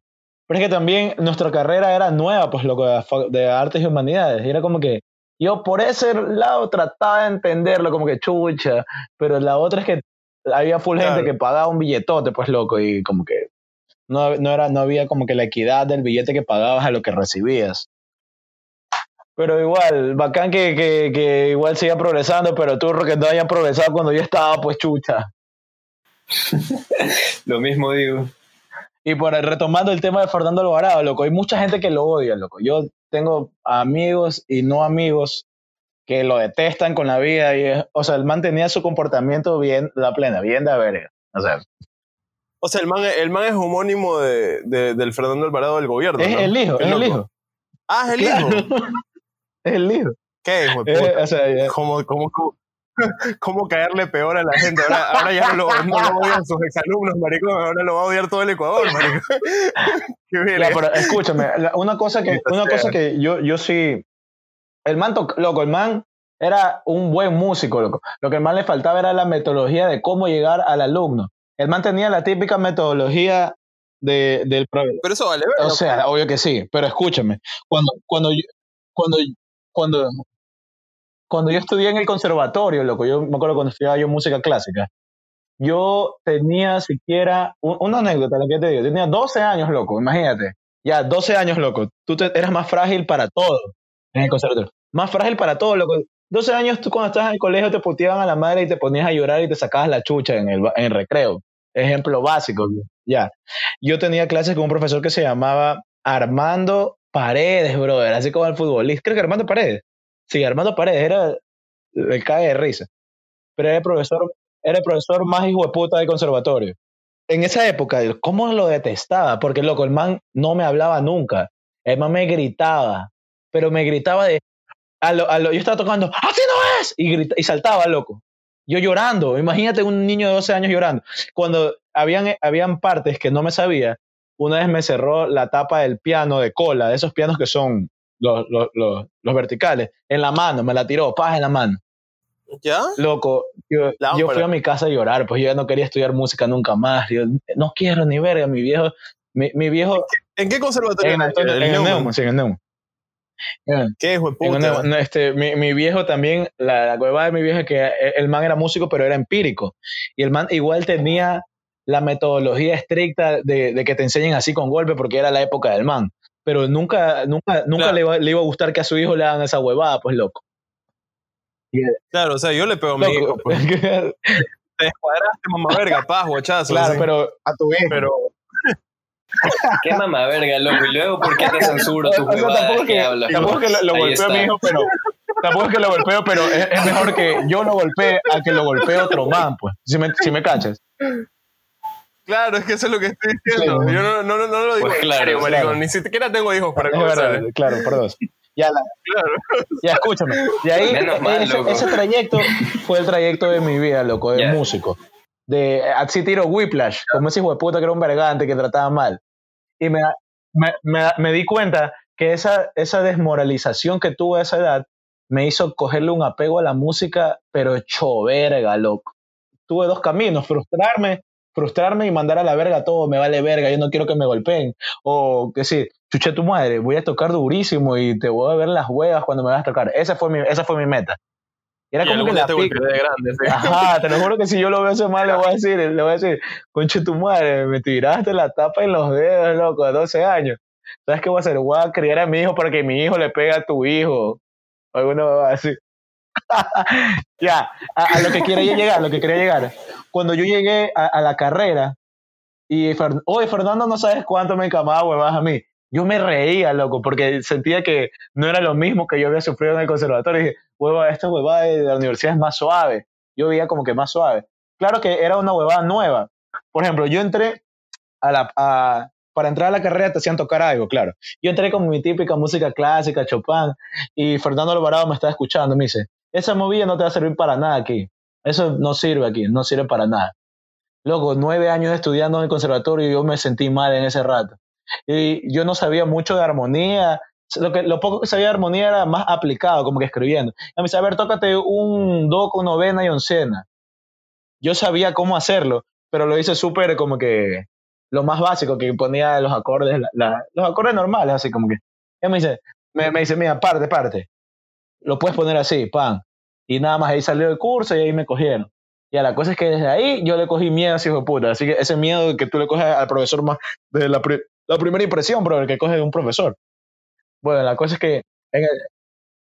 Pero es que también nuestra carrera era nueva, pues loco, de, artes y humanidades. Y era como que yo por ese lado trataba de entenderlo, como que chucha, pero la otra es que había full gente que pagaba un billetote, pues loco, y como que no, no, era, no había como que la equidad del billete que pagabas a lo que recibías. Pero igual, bacán que, que, que igual siga progresando, pero tú que no hayan progresado cuando yo estaba, pues chucha. lo mismo digo. Y por retomando el tema de Fernando Alvarado, loco, hay mucha gente que lo odia, loco. Yo tengo amigos y no amigos que lo detestan con la vida. Y es- o sea, el man tenía su comportamiento bien, la plena, bien de verga. O sea, O sea, el man, el man es homónimo de, de- del Fernando Alvarado del gobierno. es ¿no? el hijo, es el hijo. Ah, es el Claro. hijo. Es el hijo. ¿Qué hijo de Eh, puta? o sea, ya- ¿Cómo, cómo, cómo, cómo caerle peor a la gente? Ahora, ahora ya no lo, no lo odian sus exalumnos, maricón. Ahora lo va a odiar todo el Ecuador, maricón. Qué Ya, verga. pero escúchame, la- una cosa que, una cosa que yo, yo sí. El man, loco, el man era un buen músico, loco. Lo que el man le faltaba era la metodología de cómo llegar al alumno. El man tenía la típica metodología de, del Pero eso vale ver. O sea, obvio que sí, pero escúchame. Cuando, cuando, yo- cuando, cuando, cuando yo estudié en el conservatorio, loco, yo me acuerdo cuando estudiaba yo música clásica, yo tenía siquiera un- una anécdota, la que te digo, tenía 12 años, loco, imagínate. Ya, 12 años, loco. Tú te- eras más frágil para todo en el conservatorio. Más frágil para todo, loco. 12 años, tú cuando estabas en el colegio te puteaban a la madre y te ponías a llorar y te sacabas la chucha en el, en el recreo. Ejemplo básico, ya. Yo tenía clases con un profesor que se llamaba Armando Paredes, brother, así como el futbolista. Creo que Armando Paredes. Sí, Armando Paredes era el cae de risa. Pero era el profesor, era profesor más hijo de puta del conservatorio. En esa época, ¿cómo lo detestaba? Porque, loco, el man no me hablaba nunca. El man me gritaba, pero me gritaba de... A lo, yo estaba tocando, ¡así no es! Y, grita- y saltaba, loco. Yo llorando, imagínate un niño de 12 años llorando. Cuando habían, habían partes que no me sabía, una vez me cerró la tapa del piano de cola, de esos pianos que son los, los, los, los verticales, en la mano, me la tiró, paz en la mano. ¿Ya? Loco, yo, yo fui a mi casa a llorar, pues yo ya no quería estudiar música nunca más. Yo no quiero ni verga, mi viejo, mi, mi viejo ¿En qué conservatorio? en? Antonio- ¿El en el Neumann? Neumann, sí, en el Neumann. En- ¿Qué hijo de en el puta? No, este, mi, mi viejo también, la, la cueva de mi viejo es que el, el man era músico, pero era empírico. Y el man igual tenía la metodología estricta de, de que te enseñen así con golpe, porque era la época del man. Pero nunca, nunca, nunca Claro. le, iba, le iba a gustar que a su hijo le hagan esa huevada, pues loco. Claro, o sea, yo le pego a mi hijo. Pues. Te descuadraste, mamá verga, paz, guachazo. claro, así. pero a tu hijo. Pero, Qué mamá verga, loco. Y luego, ¿por qué te censuro O sea, huevadas tampoco es que, que, hablas? tampoco que lo, lo golpeo a mi hijo, pero tampoco es que lo golpeo, pero es, es mejor que yo lo golpee a que lo golpee otro man, pues. Si me, si me cachas. Claro, es que eso es lo que estoy diciendo. Sí. Yo no, no, no, no lo digo Pues en claro, serio, maricón. claro. Ni siquiera tengo hijos para conversar. claro, perdón. Ya, la- Claro. ya escúchame. Y ahí, Menos mal, ese, ese trayecto fue el trayecto de mi vida, loco, de Ya. músico. De así tiro Whiplash, como ese hijo de puta que era un vergante que trataba mal. Y me, me, me, me di cuenta que esa, esa desmoralización que tuve a esa edad me hizo cogerle un apego a la música, pero hecho verga, loco. Tuve dos caminos, frustrarme, frustrarme y mandar a la verga todo, me vale verga, yo no quiero que me golpeen. O que sí, chuche tu madre, voy a tocar durísimo y te voy a ver las huevas cuando me vas a tocar. Esa fue mi, esa fue mi meta. Era como que la te pica. de grande. ¿sí? Ajá, te lo juro que si yo lo veo mal, le voy a decir, le voy a decir, conche tu madre, me tiraste la tapa en los dedos, loco, a 12 años. ¿Sabes qué voy a hacer? Voy a criar a mi hijo para que mi hijo le pegue a tu hijo. Alguno va a decir. ya, a, lo que quería llegar, a lo que quería llegar. Cuando yo llegué a, la carrera, y oye, Fernando, no sabes cuánto me encamaba huevas a mí. Yo me reía, loco, porque sentía que no era lo mismo que yo había sufrido en el conservatorio. Y dije, hueva, esta huevada de la universidad es más suave. Yo veía como que más suave. Claro que era una huevada nueva. Por ejemplo, yo entré a la, a, para entrar a la carrera te hacían tocar algo, claro. Yo entré con mi típica música clásica, Chopin, y Fernando Alvarado me estaba escuchando, me dice, esa movida no te va a servir para nada aquí. Eso no sirve aquí, no sirve para nada. Luego, nueve años estudiando en el conservatorio y yo me sentí mal en ese rato. Y yo no sabía mucho de armonía. Lo, que, lo poco que sabía de armonía era más aplicado, como que escribiendo. Y me dice, a ver, tócate un do con novena y oncena. Yo sabía cómo hacerlo, pero lo hice súper como que lo más básico que ponía los acordes, los acordes normales, así como que. Él me dice, me, dice, mira, parte, parte. Lo puedes poner así, pan. Y nada más ahí salió el curso y ahí me cogieron. Y a la cosa es que desde ahí yo le cogí miedo a ese hijo de puta. Así que ese miedo que tú le coges al profesor más, desde la, la primera impresión, bro, el que coge de un profesor. Bueno, la cosa es que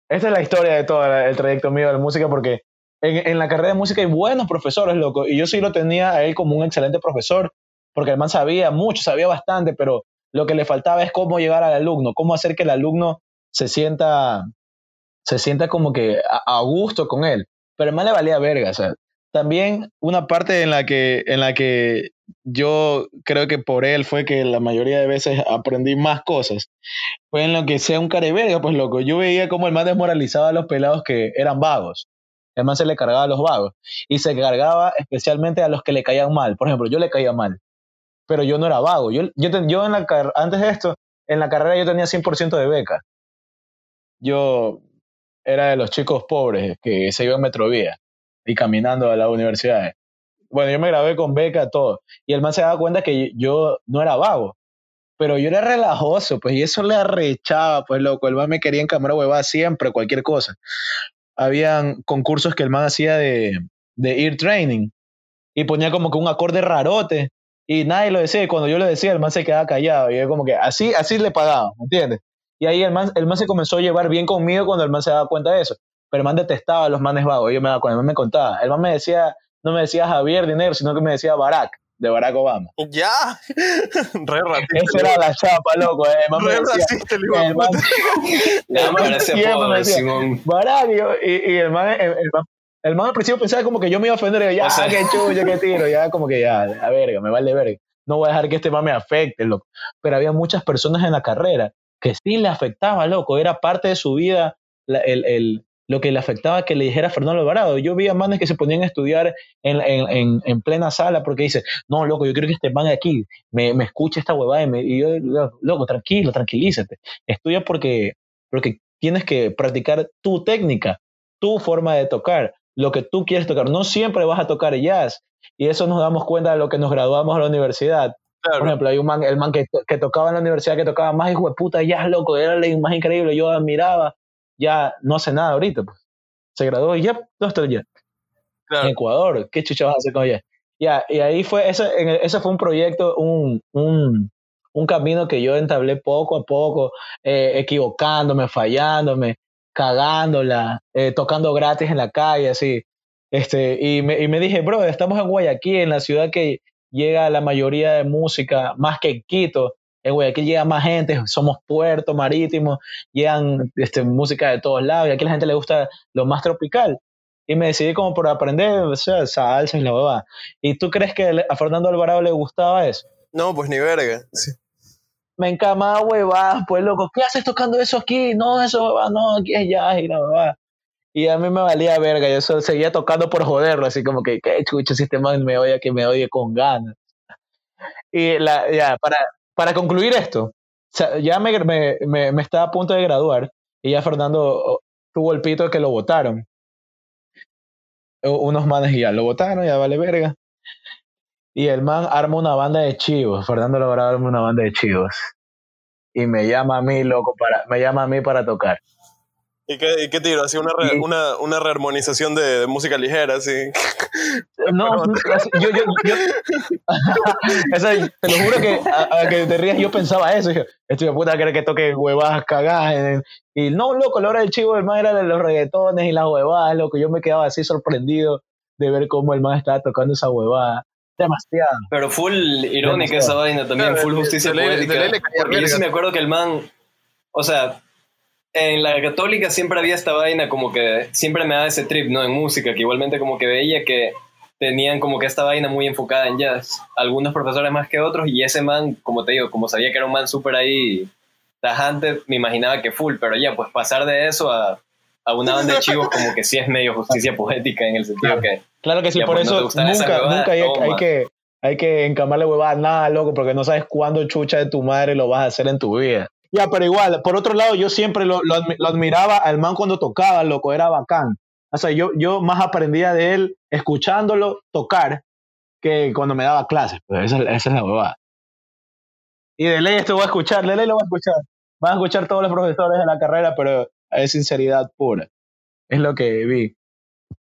esta es la historia de todo el trayecto mío de la música porque en, en, la carrera de música hay buenos profesores, loco, y yo sí lo tenía a él como un excelente profesor, porque el man sabía mucho, sabía bastante, pero lo que le faltaba es cómo llegar al alumno, cómo hacer que el alumno se sienta, se sienta como que a, gusto con él. Pero el man le valía verga, o sea, también una parte en la que, en la que yo creo que por él fue que la mayoría de veces aprendí más cosas. Fue en lo que sea un careverga, pues loco. Yo veía cómo el man desmoralizaba a los pelados que eran vagos. El man se le cargaba a los vagos. Y se cargaba especialmente a los que le caían mal. Por ejemplo, yo le caía mal pero yo no era vago. Yo, yo, yo en la, antes de esto, en la carrera yo tenía 100% de beca. Yo era de los chicos pobres que se iban Metrovía y caminando a la universidad. Bueno, yo me grabé con beca, todo. Y el man se daba cuenta que yo no era vago, pero yo era relajoso, pues, y eso le arrechaba, pues, loco. El man me quería en cámara huevada siempre, cualquier cosa. Habían concursos que el man hacía de, de ear training y ponía como que un acorde rarote y nadie lo decía, y cuando yo lo decía, el man se quedaba callado, y yo como que así, así le pagaba, ¿me entiendes? Y ahí el man, el man se comenzó a llevar bien conmigo cuando el man se daba cuenta de eso, pero el man detestaba a los manes vagos, yo me daba cuenta, el man me contaba, el man me decía, no me decía Javier Dinero, sino que me decía Barack, de Barack Obama. Ya, re racista. Esa era la chapa, loco. Eh. El man re racista, el man. El man, el man Barack, y, y, el man, el, el man el man al principio pensaba como que yo me iba a ofender, y ya, o qué chulo, qué tiro, ya como que ya, a verga, me vale verga. No voy a dejar que este man me afecte, loco. Pero había muchas personas en la carrera que sí le afectaba, loco. Era parte de su vida el, el, lo que le afectaba que le dijera Fernando Alvarado. Yo vi a manes que se ponían a estudiar en, en, en, plena sala porque dice, no, loco, yo quiero que este man aquí me, me escuche esta huevada. Y, me, y yo, loco, tranquilo, tranquilízate. Estudia porque, porque tienes que practicar tu técnica, tu forma de tocar lo que tú quieres tocar. No siempre vas a tocar jazz. Y eso nos damos cuenta de lo que nos graduamos a la universidad. Por ejemplo, hay un man, el man que, que, tocaba en la universidad, que tocaba más hijo de puta jazz, loco, era la más increíble, yo admiraba, ya no hace nada ahorita, pues. Se graduó y ya, no está jazz. En Ecuador, ¿qué chucha vas a hacer con jazz? Ya, y ahí fue, ese, ese fue un proyecto, un, un, un camino que yo entablé poco a poco, eh, equivocándome, fallándome, cagándola, eh, tocando gratis en la calle, así. Este, y, me, y me dije, bro, estamos en Guayaquil, en la ciudad que llega la mayoría de música, más que en Quito. En Guayaquil llega más gente, somos puerto marítimo, llegan este, música de todos lados, y aquí a la gente le gusta lo más tropical. Y me decidí como por aprender, o sea, salsa y la beba. ¿Y tú crees que a Fernando Alvarado le gustaba eso? No, pues ni verga. Sí me encamaba huevadas, pues loco, ¿qué haces tocando eso aquí? No, eso no, aquí es jazz y la. Y a mí me valía verga, yo seguía tocando por joderlo, así como que, qué chucho, si este man me oye, que me oye con ganas. Y la, ya, para, para concluir esto, ya me, me, me, me estaba a punto de graduar y ya Fernando oh, tuvo el pito de que lo votaron. Unos manes ya lo votaron, ya vale verga. Y el man arma una banda de chivos. Fernando logró arma una banda de chivos. Y me llama a mí, loco, para, me llama a mí para tocar. ¿Y qué, y qué tiro? ¿Así una, re- una, una rearmonización de, de música ligera, así? No, yo, yo, yo, o sea, te lo juro que a, a que te rías, yo pensaba eso. Estoy de puta quiere que toque huevadas cagadas. Y no, loco, la hora del chivo, el man era de los reggaetones y las huevadas, loco. Yo me quedaba así sorprendido de ver cómo el man estaba tocando esa huevada. Demasiado. Pero full irónica Demasiado. esa vaina también, Claro, full de- justicia de de Porque yo sí me acuerdo que el man, o sea, en la católica siempre había esta vaina como que siempre me da ese trip, ¿no? En música, que igualmente como que veía que tenían como que esta vaina muy enfocada en jazz. Algunos profesores más que otros y ese man, como te digo, como sabía que era un man súper ahí tajante, me imaginaba que full, pero ya, pues pasar de eso a, a una banda de chivos como que sí es medio justicia poética en el sentido que Claro que sí, Ya, por pues, eso nunca, huevadas, nunca hay, que, hay que encamarle huevadas nada, loco, porque no sabes cuándo chucha de tu madre lo vas a hacer en tu vida. Ya, pero igual, por otro lado, yo siempre lo, lo, lo admiraba al man cuando tocaba, loco, era bacán. O sea, yo, yo más aprendía de él escuchándolo tocar que cuando me daba clases. Pues esa, esa es la huevada. Y de ley esto voy a escuchar, de ley lo voy a escuchar. Van a escuchar todos los profesores de la carrera, pero es sinceridad pura. Es lo que vi.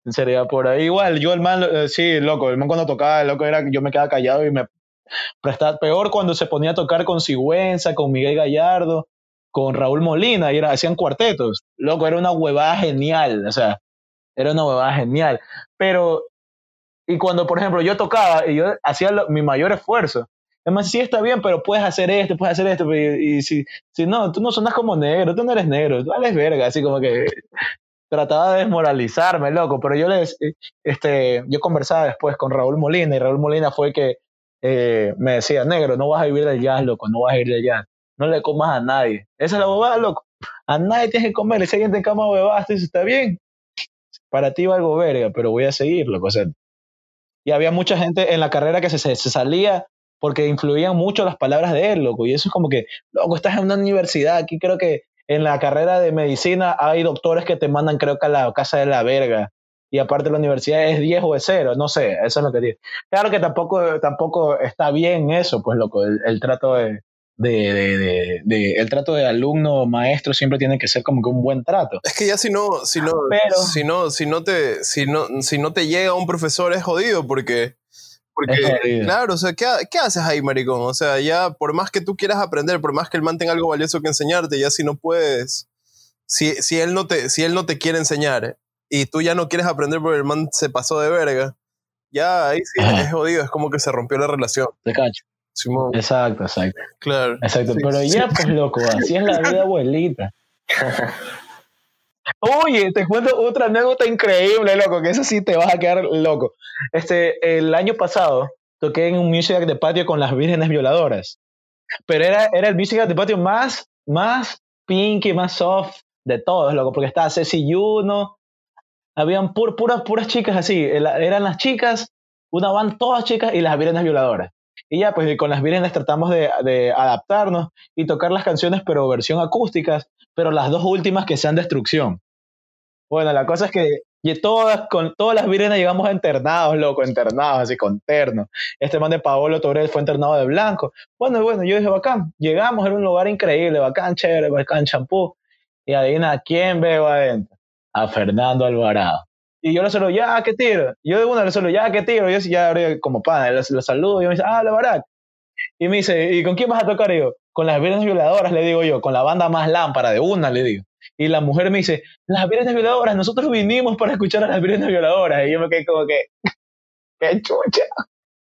Sinceridad pura. Igual, yo el man, eh, sí, loco, el man cuando tocaba, el loco era yo me quedaba callado y me prestaba peor cuando se ponía a tocar con Sigüenza, con Miguel Gallardo, con Raúl Molina, y era, hacían cuartetos. Loco, era una huevada genial, o sea, era una huevada genial. Pero, y cuando, por ejemplo, yo tocaba y yo hacía lo- mi mayor esfuerzo, además, sí está bien, pero puedes hacer esto, puedes hacer esto, y, y si, si no, tú no sonas como negro, tú no eres negro, tú vales verga, así como que trataba de desmoralizarme, loco, pero yo les, este, yo conversaba después con Raúl Molina y Raúl Molina fue el que eh, me decía, negro, no vas a vivir del jazz, loco, no vas a vivir del jazz, no le comas a nadie. Esa es la bobada, loco. A nadie tienes que comer, si alguien te cama tú dices, está bien, para ti valgo verga, pero voy a seguir, loco, o y había mucha gente en la carrera que se, se, se salía porque influían mucho las palabras de él, loco, y eso es como que, loco, estás en una universidad, aquí creo que en la carrera de medicina hay doctores que te mandan, creo que a la casa de la verga. Y aparte la universidad es 10 o es 0, no sé, eso es lo que digo. Claro que tampoco, tampoco está bien eso, pues loco, el, el trato de, de, de, el trato de alumno maestro siempre tiene que ser como que un buen trato. Es que ya si no, si no, Pero- si no, si no te, si no, si no te llega un profesor es jodido porque, porque, claro, o sea, ¿qué, ¿qué haces ahí, maricón? O sea, ya por más que tú quieras aprender, por más que el man tenga algo valioso que enseñarte, ya si no puedes, si, si él no te, si él no te quiere enseñar y tú ya no quieres aprender porque el man se pasó de verga, ya ahí sí Ajá. es jodido, es como que se rompió la relación. Te cacho. Simón, Exacto, exacto. claro. Exacto, Sí, pero sí. ya, pues loco, así es la vida abuelita. Oye, te cuento otra anécdota increíble, loco, que eso sí te vas a quedar loco. Este, el año pasado toqué en un music de patio con las vírgenes violadoras, pero era, era el music de patio más, más pinky, más soft de todos, loco, porque estaba Ceci Juno, habían pur- puras, puras chicas así, era- eran las chicas, una van todas chicas y las vírgenes violadoras. Y ya, pues con las vírgenes tratamos de, de adaptarnos y tocar las canciones, pero versión acústicas, pero las dos últimas que sean destrucción. Bueno, la cosa es que y todas, con todas las vírgenes llegamos internados, loco, internados, así con terno. Este man de Paolo Torres fue internado de blanco. Bueno, bueno, yo dije, bacán, llegamos, era un lugar increíble, bacán, chévere, bacán, champú. Y adivina, ¿a quién veo adentro? A Fernando Alvarado. Y yo le saludo, ya, ¿qué tiro? Yo de una le saludo, ya, ¿qué tiro? Yo ya como pana, lo, saludo y me dice, ah, la Barak. Y me dice, ¿y con quién vas a tocar? Y yo, con las vírgenes violadoras, le digo yo, con la banda más lámpara, de una, le digo. Y la mujer me dice, las vírgenes violadoras, nosotros vinimos para escuchar a las vírgenes violadoras. Y yo me quedé como que, qué chucha.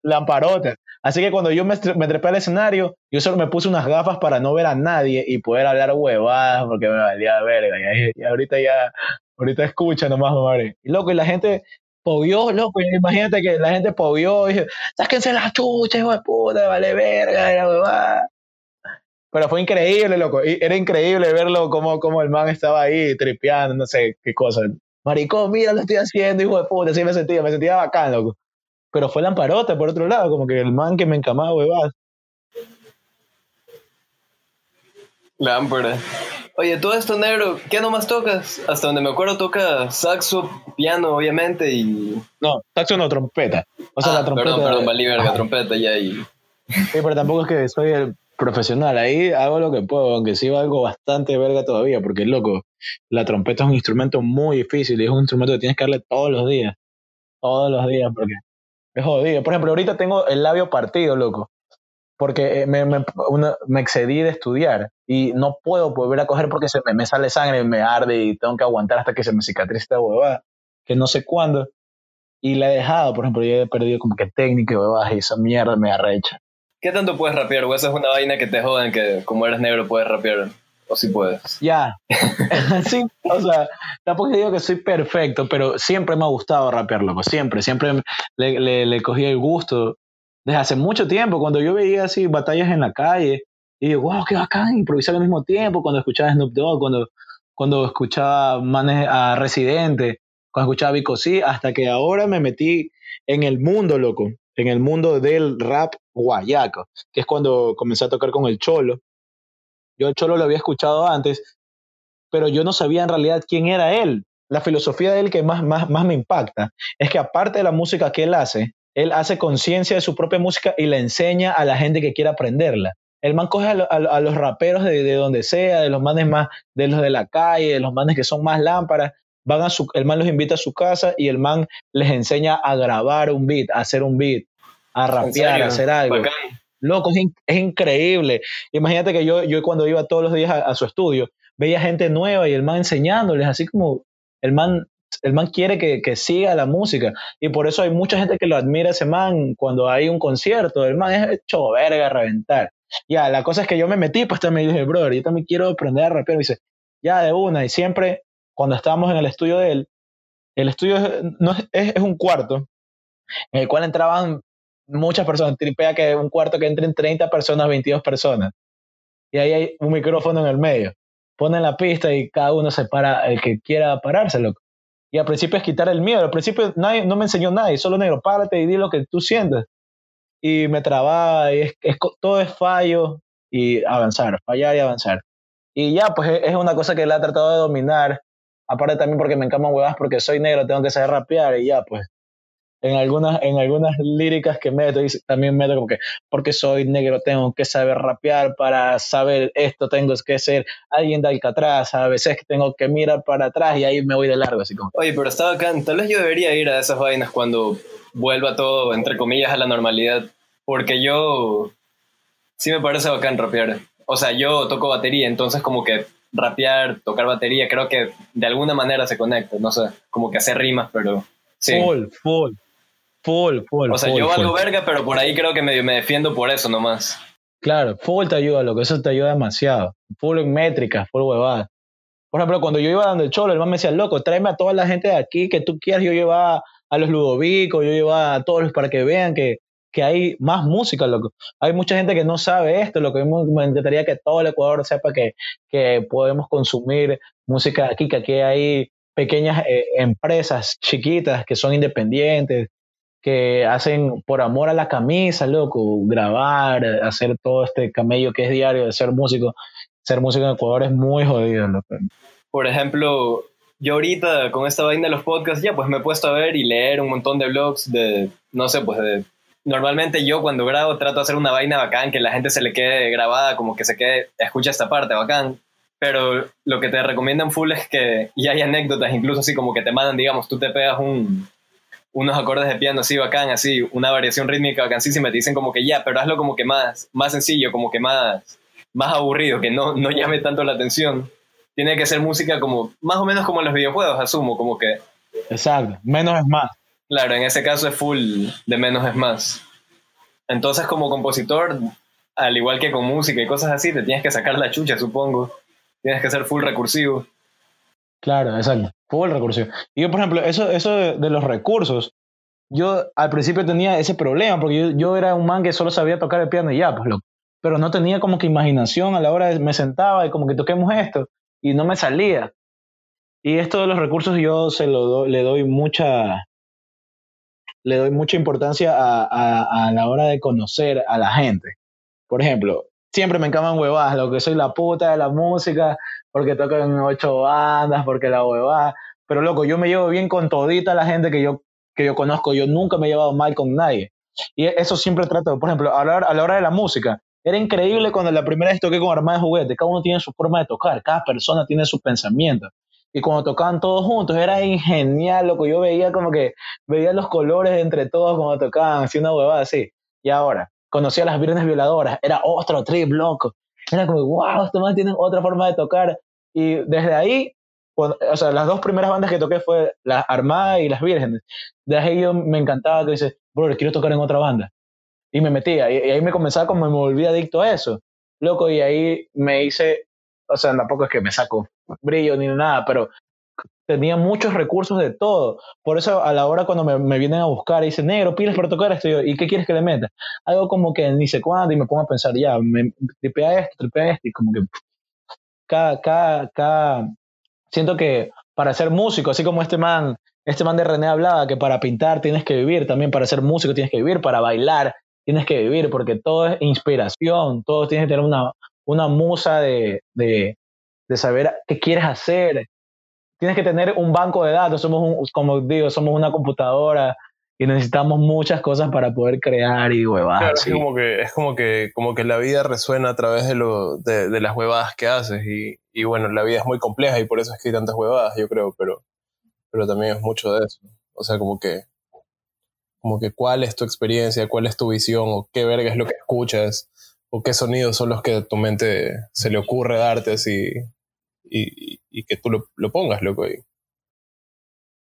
Lamparota. Así que cuando yo me, me trepé al escenario, yo solo me puse unas gafas para no ver a nadie y poder hablar huevadas porque me valía verga. Y ahorita ya, ahorita escucha nomás, madre. Y loco, y la gente povió, loco. imagínate que la gente povió y dije, sáquense las chuchas, hijo de puta, vale verga, la. Pero fue increíble, loco. Era increíble verlo como, como el man estaba ahí tripeando, no sé qué cosa. Maricón, mira, lo estoy haciendo, hijo de puta. Así me sentía, me sentía bacán, loco. Pero fue Lamparota, por otro lado, como que el man que me encamaba, huevadas. Lámpara. Oye, todo esto negro, ¿qué nomás tocas? Hasta donde me acuerdo toca saxo, piano, obviamente, y... No, saxo no, trompeta. O sea, Ah, la trompeta. Perdón, perdón, valí verga, trompeta ya y... Sí, pero tampoco es que soy el profesional. Ahí hago lo que puedo, aunque sí algo bastante verga todavía, porque loco, la trompeta es un instrumento muy difícil y es un instrumento que tienes que darle todos los días. Todos los días, porque es jodido. Por ejemplo, ahorita tengo el labio partido, loco, porque eh, me, me, una- me excedí de estudiar y no puedo volver a coger porque se me, me sale sangre, me arde y tengo que aguantar hasta que se me cicatrice esta huevada, que no sé cuándo. Y la he dejado, por ejemplo, ya he perdido como que técnica y huevadas y esa mierda me arrecha. ¿Qué tanto puedes rapear? ¿O esa es una vaina que te joden que como eres negro puedes rapear? ¿O si puedes? Ya. sí, o sea, tampoco digo que soy perfecto, pero siempre me ha gustado rapear, loco. Siempre, siempre le, le, le cogí el gusto. Desde hace mucho tiempo, cuando yo veía así batallas en la calle, y digo, wow, qué bacán, improvisar al mismo tiempo. Cuando escuchaba Snoop Dogg, cuando, cuando escuchaba Manes a Residente, cuando escuchaba Vico C, hasta que ahora me metí en el mundo, loco. En el mundo del rap guayaco, que es cuando comencé a tocar con el Cholo. Yo el Cholo lo había escuchado antes, pero yo no sabía en realidad quién era él. La filosofía de él que más, más, más me impacta es que aparte de la música que él hace, él hace conciencia de su propia música y la enseña a la gente que quiera aprenderla. El man coge a, lo- a lo- a los raperos de, de donde sea, de los manes más, de los de la calle, de los manes que son más lámparas, van a su, el man los invita a su casa y el man les enseña a grabar un beat, a hacer un beat, a ¿En rapear, a hacer algo. Bacán. Loco, es, in- es increíble. Imagínate que yo, yo cuando iba todos los días a, a su estudio, veía gente nueva y el man enseñándoles, así como el man, el man quiere que, que siga la música. Y por eso hay mucha gente que lo admira ese man cuando hay un concierto. El man es hecho verga, reventar. Ya, la cosa es que yo me metí, pues también dije, brother, yo también quiero aprender a rapear. Y dice, ya de una. Y siempre, cuando estábamos en el estudio de él, el estudio es, no es, es- un cuarto en el cual entraban muchas personas. Tripea que un cuarto que entren 30 personas, 22 personas. Y ahí hay un micrófono en el medio. Ponen la pista y cada uno se para, el que quiera pararse, loco. Y al principio es quitar el miedo. Al principio nadie, no me enseñó nadie, solo negro, párate y di lo que tú sientes. Y me trababa, y es, todo es fallo y avanzar, fallar y avanzar. Y ya, pues es- es una cosa que él ha tratado de dominar. Aparte también porque me encaman huevas porque soy negro, tengo que saber rapear y ya, pues en algunas, en algunas líricas que meto, dice- también meto como que, porque soy negro, tengo que saber rapear, para saber esto tengo que ser alguien de Alcatraz, a veces tengo que mirar para atrás y ahí me voy de largo, así como, Oye, pero está bacán. Tal vez yo debería ir a esas vainas cuando vuelva todo, entre comillas, a la normalidad. Porque yo sí me parece bacán rapear. O sea, yo toco batería, entonces como que rapear, tocar batería, creo que de alguna manera se conecta. No sé, como que hacer rimas, pero sí. full, full, full, full. O sea, full, yo valgo full. verga, pero por ahí creo que medio me defiendo por eso nomás. Claro, full te ayuda, lo que eso te ayuda demasiado. Full en métricas, full huevada. Por ejemplo, cuando yo iba dando el cholo, el man me decía, loco, tráeme a toda la gente de aquí que tú quieras. Yo llevaba a los ludovicos, yo llevaba a todos para que vean que, que hay más música, loco. Hay mucha gente que no sabe esto, lo que me me encantaría que todo el Ecuador sepa que, que podemos consumir música aquí, que aquí hay pequeñas eh, empresas chiquitas que son independientes, que hacen por amor a la camisa, loco, grabar, hacer todo este camello que es diario de ser músico. Ser músico en Ecuador es muy jodido, loco. Por ejemplo, yo ahorita con esta vaina de los podcasts, ya pues me he puesto a ver y leer un montón de blogs de, no sé, pues de... Normalmente yo cuando grabo trato de hacer una vaina bacán, que la gente se le quede grabada, como que se quede, escucha esta parte bacán. Pero lo que te recomiendan full es que, y hay anécdotas, incluso así como que te mandan, digamos, tú te pegas un, unos acordes de piano así bacán, así, una variación rítmica bacanísima, te dicen como que ya, pero hazlo como que más, más sencillo, como que más, más aburrido, que no, no llame tanto la atención. Tiene que ser música como, más o menos como en los videojuegos, asumo, como que, Exacto, menos es más. claro, en ese caso es full de menos es más. Entonces como compositor, al igual que con música y cosas así, te tienes que sacar la chucha, supongo. Tienes que ser full recursivo. Claro, exacto. Full recursivo. Y yo, por ejemplo, eso, eso de, de los recursos, yo al principio tenía ese problema, porque yo, yo era un man que solo sabía tocar el piano y ya, pues loco. Pero no tenía como que imaginación a la hora de me sentaba y como que toquemos esto y no me salía. Y esto de los recursos yo se lo do- le doy mucha le doy mucha importancia a, a, a la hora de conocer a la gente. Por ejemplo, siempre me encaman huevadas, lo que soy la puta de la música, porque tocan ocho bandas, porque la huevada. Pero loco, yo me llevo bien con todita la gente que yo, que yo conozco. Yo nunca me he llevado mal con nadie. Y eso siempre trato, por ejemplo, a la, hora, a la hora de la música. Era increíble cuando la primera vez toqué con Armada de Juguete. Cada uno tiene su forma de tocar, cada persona tiene su pensamiento. Y cuando tocaban todos juntos, era genial, loco. Yo veía como que, veía los colores entre todos cuando tocaban, así una huevada así. Y ahora, conocí a las vírgenes violadoras, era otro trip, loco. Era como, wow, estos más tienen otra forma de tocar. Y desde ahí, o sea, las dos primeras bandas que toqué fue La Armada y Las Vírgenes. Desde ahí yo me encantaba que dice, bro, quiero tocar en otra banda. Y me metía, y, ahí me comenzaba como me volví adicto a eso. Loco, y ahí me hice, o sea, tampoco es que me saco brillo ni nada, pero tenía muchos recursos de todo. Por eso a la hora cuando me, me vienen a buscar y dicen, negro, pilas para tocar esto, ¿y qué quieres que le meta? Algo como que ni sé cuándo y me pongo a pensar, ya, me tripea esto, tripea esto, y como que cada, cada, cada, siento que para ser músico, así como este man, este man de René hablaba, que para pintar tienes que vivir, también para ser músico tienes que vivir, para bailar tienes que vivir, porque todo es inspiración, todo tienes que tener una, una musa de, de, de saber qué quieres hacer, tienes que tener un banco de datos, somos un, como digo, somos una computadora y necesitamos muchas cosas para poder crear y huevadas. es como que, es como que, como que la vida resuena a través de, lo, de, de las huevadas que haces y, y, bueno, la vida es muy compleja y por eso es que hay tantas huevadas, yo creo, pero, pero también es mucho de eso. O sea, como que, como que cuál es tu experiencia, cuál es tu visión o qué verga es lo que escuchas o qué sonidos son los que a tu mente se le ocurre darte así y, y que tú lo, lo, pongas, loco. Ahí.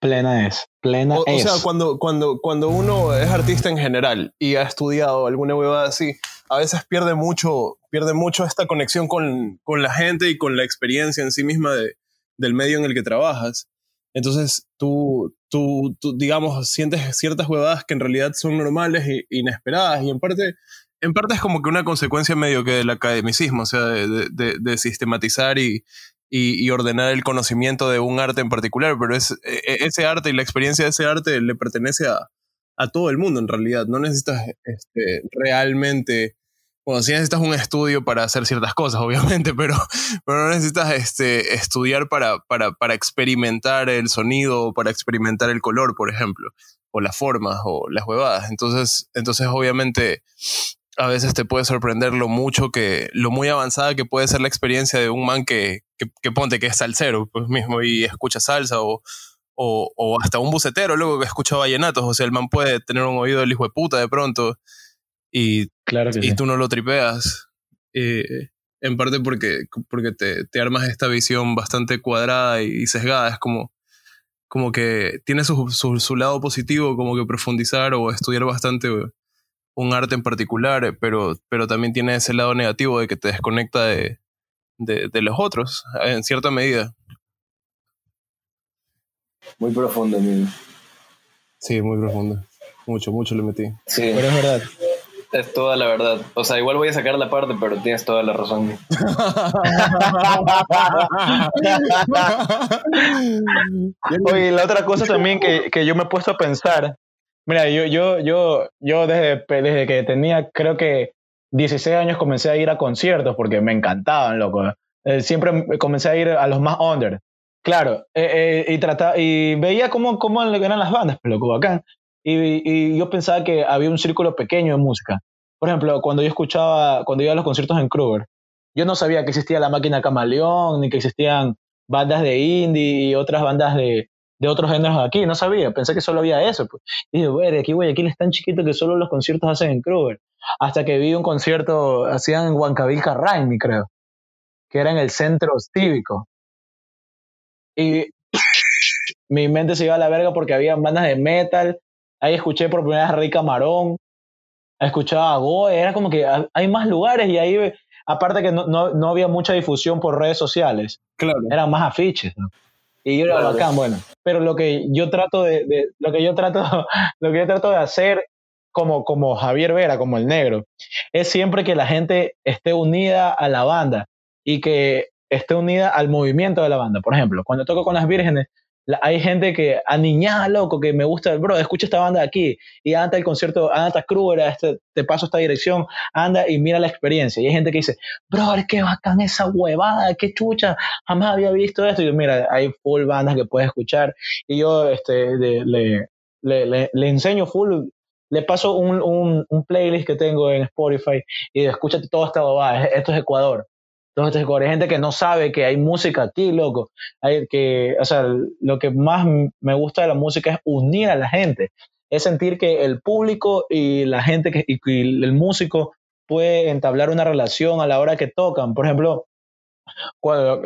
Plena es, plena o, es. O sea, cuando, cuando, cuando uno es artista en general y ha estudiado alguna huevada así, a veces pierde mucho, pierde mucho esta conexión con, con la gente y con la experiencia en sí misma de, del medio en el que trabajas. Entonces tú, tú, tú, digamos, sientes ciertas huevadas que en realidad son normales e inesperadas y en parte, en parte es como que una consecuencia medio que del academicismo, o sea, de, de, de sistematizar y, y, ordenar el conocimiento de un arte en particular, pero es, e, e, ese arte y la experiencia de ese arte le pertenece a, a todo el mundo en realidad. No necesitas este, realmente, bueno, sí necesitas un estudio para hacer ciertas cosas, obviamente, pero, pero no necesitas este, estudiar para, para, para experimentar el sonido, para experimentar el color, por ejemplo, o las formas o las huevadas. Entonces, entonces obviamente a veces te puede sorprender lo mucho que, lo muy avanzada que puede ser la experiencia de un man que, que, que ponte que es salsero, pues mismo, y escucha salsa, o, o, o, hasta un bucetero luego que escucha vallenatos, o sea, el man puede tener un oído del hijo de puta de pronto, y, claro y sí. tú no lo tripeas. Eh, en parte porque, porque te, te, armas esta visión bastante cuadrada y, sesgada, es como, como que tiene su, su, su lado positivo, como que profundizar o estudiar bastante un arte en particular, pero, pero también tiene ese lado negativo de que te desconecta de, de, de los otros, en cierta medida. Muy profundo, amigo. Sí, muy profundo. Mucho, mucho le metí. Sí. Pero es verdad. Es toda la verdad. O sea, igual voy a sacar la parte, pero tienes toda la razón. Oye, la otra cosa también que, que yo me he puesto a pensar Mira, yo, yo, yo, yo desde, desde que tenía, creo que 16 años comencé a ir a conciertos porque me encantaban, loco. Eh, siempre comencé a ir a los más under. Claro, eh, eh, y, trataba, y veía cómo, cómo eran las bandas, pero loco, bacán. Y, y yo pensaba que había un círculo pequeño de música. Por ejemplo, cuando yo escuchaba, cuando iba a los conciertos en Kruger, yo no sabía que existía la máquina Camaleón, ni que existían bandas de indie y otras bandas de, de otros géneros aquí, no sabía, pensé que solo había eso. Pues. Y dije, güey, aquí Guayaquil es tan chiquito que solo los conciertos hacen en Kruger. Hasta que vi un concierto, hacían en Huancabil Carraimi, creo, que era en el centro cívico. Y mi mente se iba a la verga porque había bandas de metal. Ahí escuché por primera vez a Rey Camarón, escuchaba a Goe, era como que hay más lugares y ahí, aparte que no, no, no había mucha difusión por redes sociales, claro. eran más afiches. ¿no? Y yo era bacán, bueno. Pero lo que yo trato de, de, lo que yo trato, lo que yo trato de hacer como, como Javier Vera, como el negro, es siempre que la gente esté unida a la banda y que esté unida al movimiento de la banda. Por ejemplo, cuando toco con las vírgenes, hay gente que aniñada, loco, que me gusta, bro, escucha esta banda de aquí y anda el concierto, anda a este, te paso esta dirección, anda y mira la experiencia. Y hay gente que dice, bro, qué bacán esa huevada, qué chucha, jamás había visto esto. Y yo, mira, hay full bandas que puedes escuchar. Y yo este, le, enseño full le paso un, playlist que tengo en Spotify y escúchate toda esta bobada. Esto es Ecuador. Entonces, hay gente que no sabe que hay música aquí, loco. Que, o sea, lo que más me gusta de la música es unir a la gente. Es sentir que el público y la gente que, y, el músico puede entablar una relación a la hora que tocan. Por ejemplo,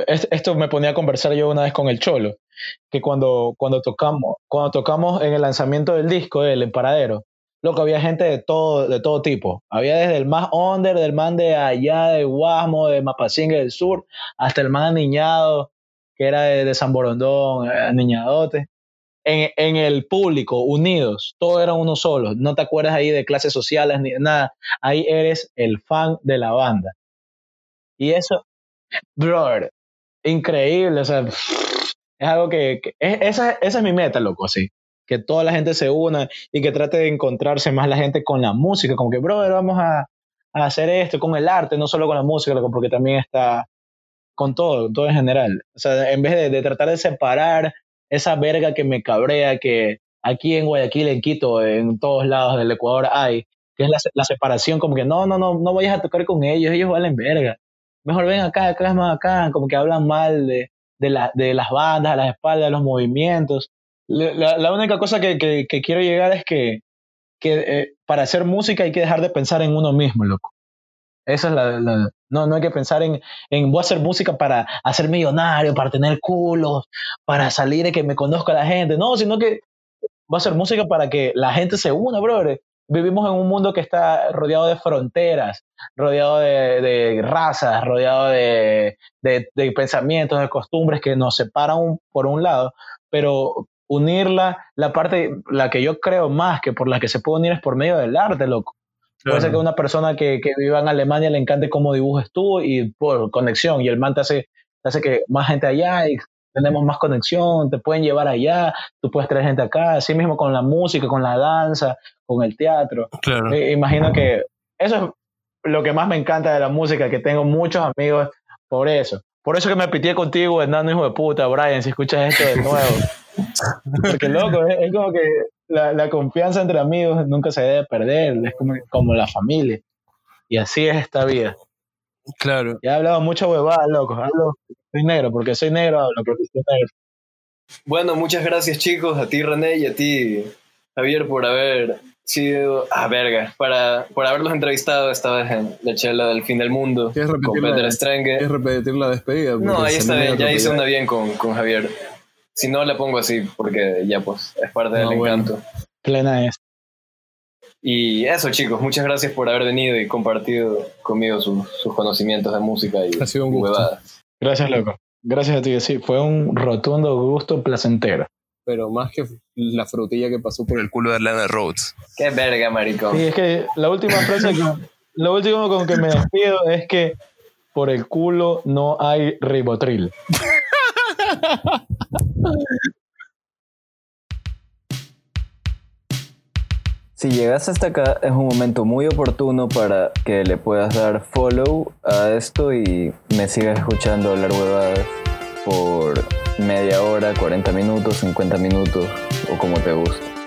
esto me ponía a conversar yo una vez con el Cholo, que cuando, cuando, tocamos, cuando tocamos en el lanzamiento del disco, El Emparadero, Loco, había gente de todo, de todo tipo. Había desde el más under, del man de allá, de Guasmo, de Mapasingue del sur, hasta el más aniñado, que era de, San Borondón, eh, aniñadote. En, en, el público, unidos, todos eran uno solo. No te acuerdas ahí de clases sociales ni nada. Ahí eres el fan de la banda. Y eso, brother, increíble. O sea, es algo que, esa, esa es mi meta, loco, así que toda la gente se una y que trate de encontrarse más la gente con la música, como que, brother, vamos a, hacer esto con el arte, no solo con la música, porque también está con todo, todo en general. O sea, en vez de, tratar de separar esa verga que me cabrea, que aquí en Guayaquil, en Quito, en todos lados del Ecuador hay, que es la, separación, como que no, no, no, no vayas a tocar con ellos, ellos valen verga. Mejor ven acá, acá es más acá, como que hablan mal de, de, de las bandas, a las espaldas, de los movimientos. La, única cosa que, que, quiero llegar es que, que eh, para hacer música hay que dejar de pensar en uno mismo, loco. Esa es la, no, no hay que pensar en, en voy a hacer música para hacer millonario, para tener culos, para salir y que me conozca la gente. No, sino que voy a hacer música para que la gente se una, brother. Vivimos en un mundo que está rodeado de fronteras, rodeado de, de razas, rodeado de, de, de, pensamientos, de costumbres que nos separan por un lado, pero unirla, la parte, la que yo creo más que por la que se puede unir es por medio del arte, loco. Puede ser que una persona que, que, viva en Alemania le encante cómo dibujes tú y por conexión, y el man te hace, te hace que más gente allá y tenemos más conexión, te pueden llevar allá, tú puedes traer gente acá, así mismo con la música, con la danza, con el teatro. Claro. Eh, imagino que eso es lo que más me encanta de la música, que tengo muchos amigos por eso. Por eso que me pitié contigo, Hernando, hijo de puta, Brian, si escuchas esto de nuevo. Porque loco, es, como que la, confianza entre amigos nunca se debe perder, es como, como la familia. Y así es esta vida. Claro. Ya he hablado mucho huevada, loco. Hablo, soy negro, porque soy negro, hablo porque soy negro. Bueno, muchas gracias chicos, a ti René y a ti Javier por haber sido, ah, verga, para, por haberlos entrevistado esta vez en la chela del fin del mundo con. ¿Quieres repetir la despedida? No, ahí está bien, ya hice una bien con, con Javier. Si no, la pongo así, porque ya pues es parte del encanto. Plena es. Y eso, chicos, muchas gracias por haber venido y compartido conmigo sus, conocimientos de música y ha sido un gusto. Gracias, loco. Gracias a ti, sí, fue un rotundo gusto placentero. Pero más que la frutilla que pasó por el culo de Atlanta Rhodes. Qué verga, maricón. Sí, es que la última frase, lo último con que me despido es que por el culo no hay ribotril. Si llegas hasta acá es un momento muy oportuno para que le puedas dar follow a esto y me sigas escuchando hablar huevadas por media hora, 40 minutos, 50 minutos o como te guste.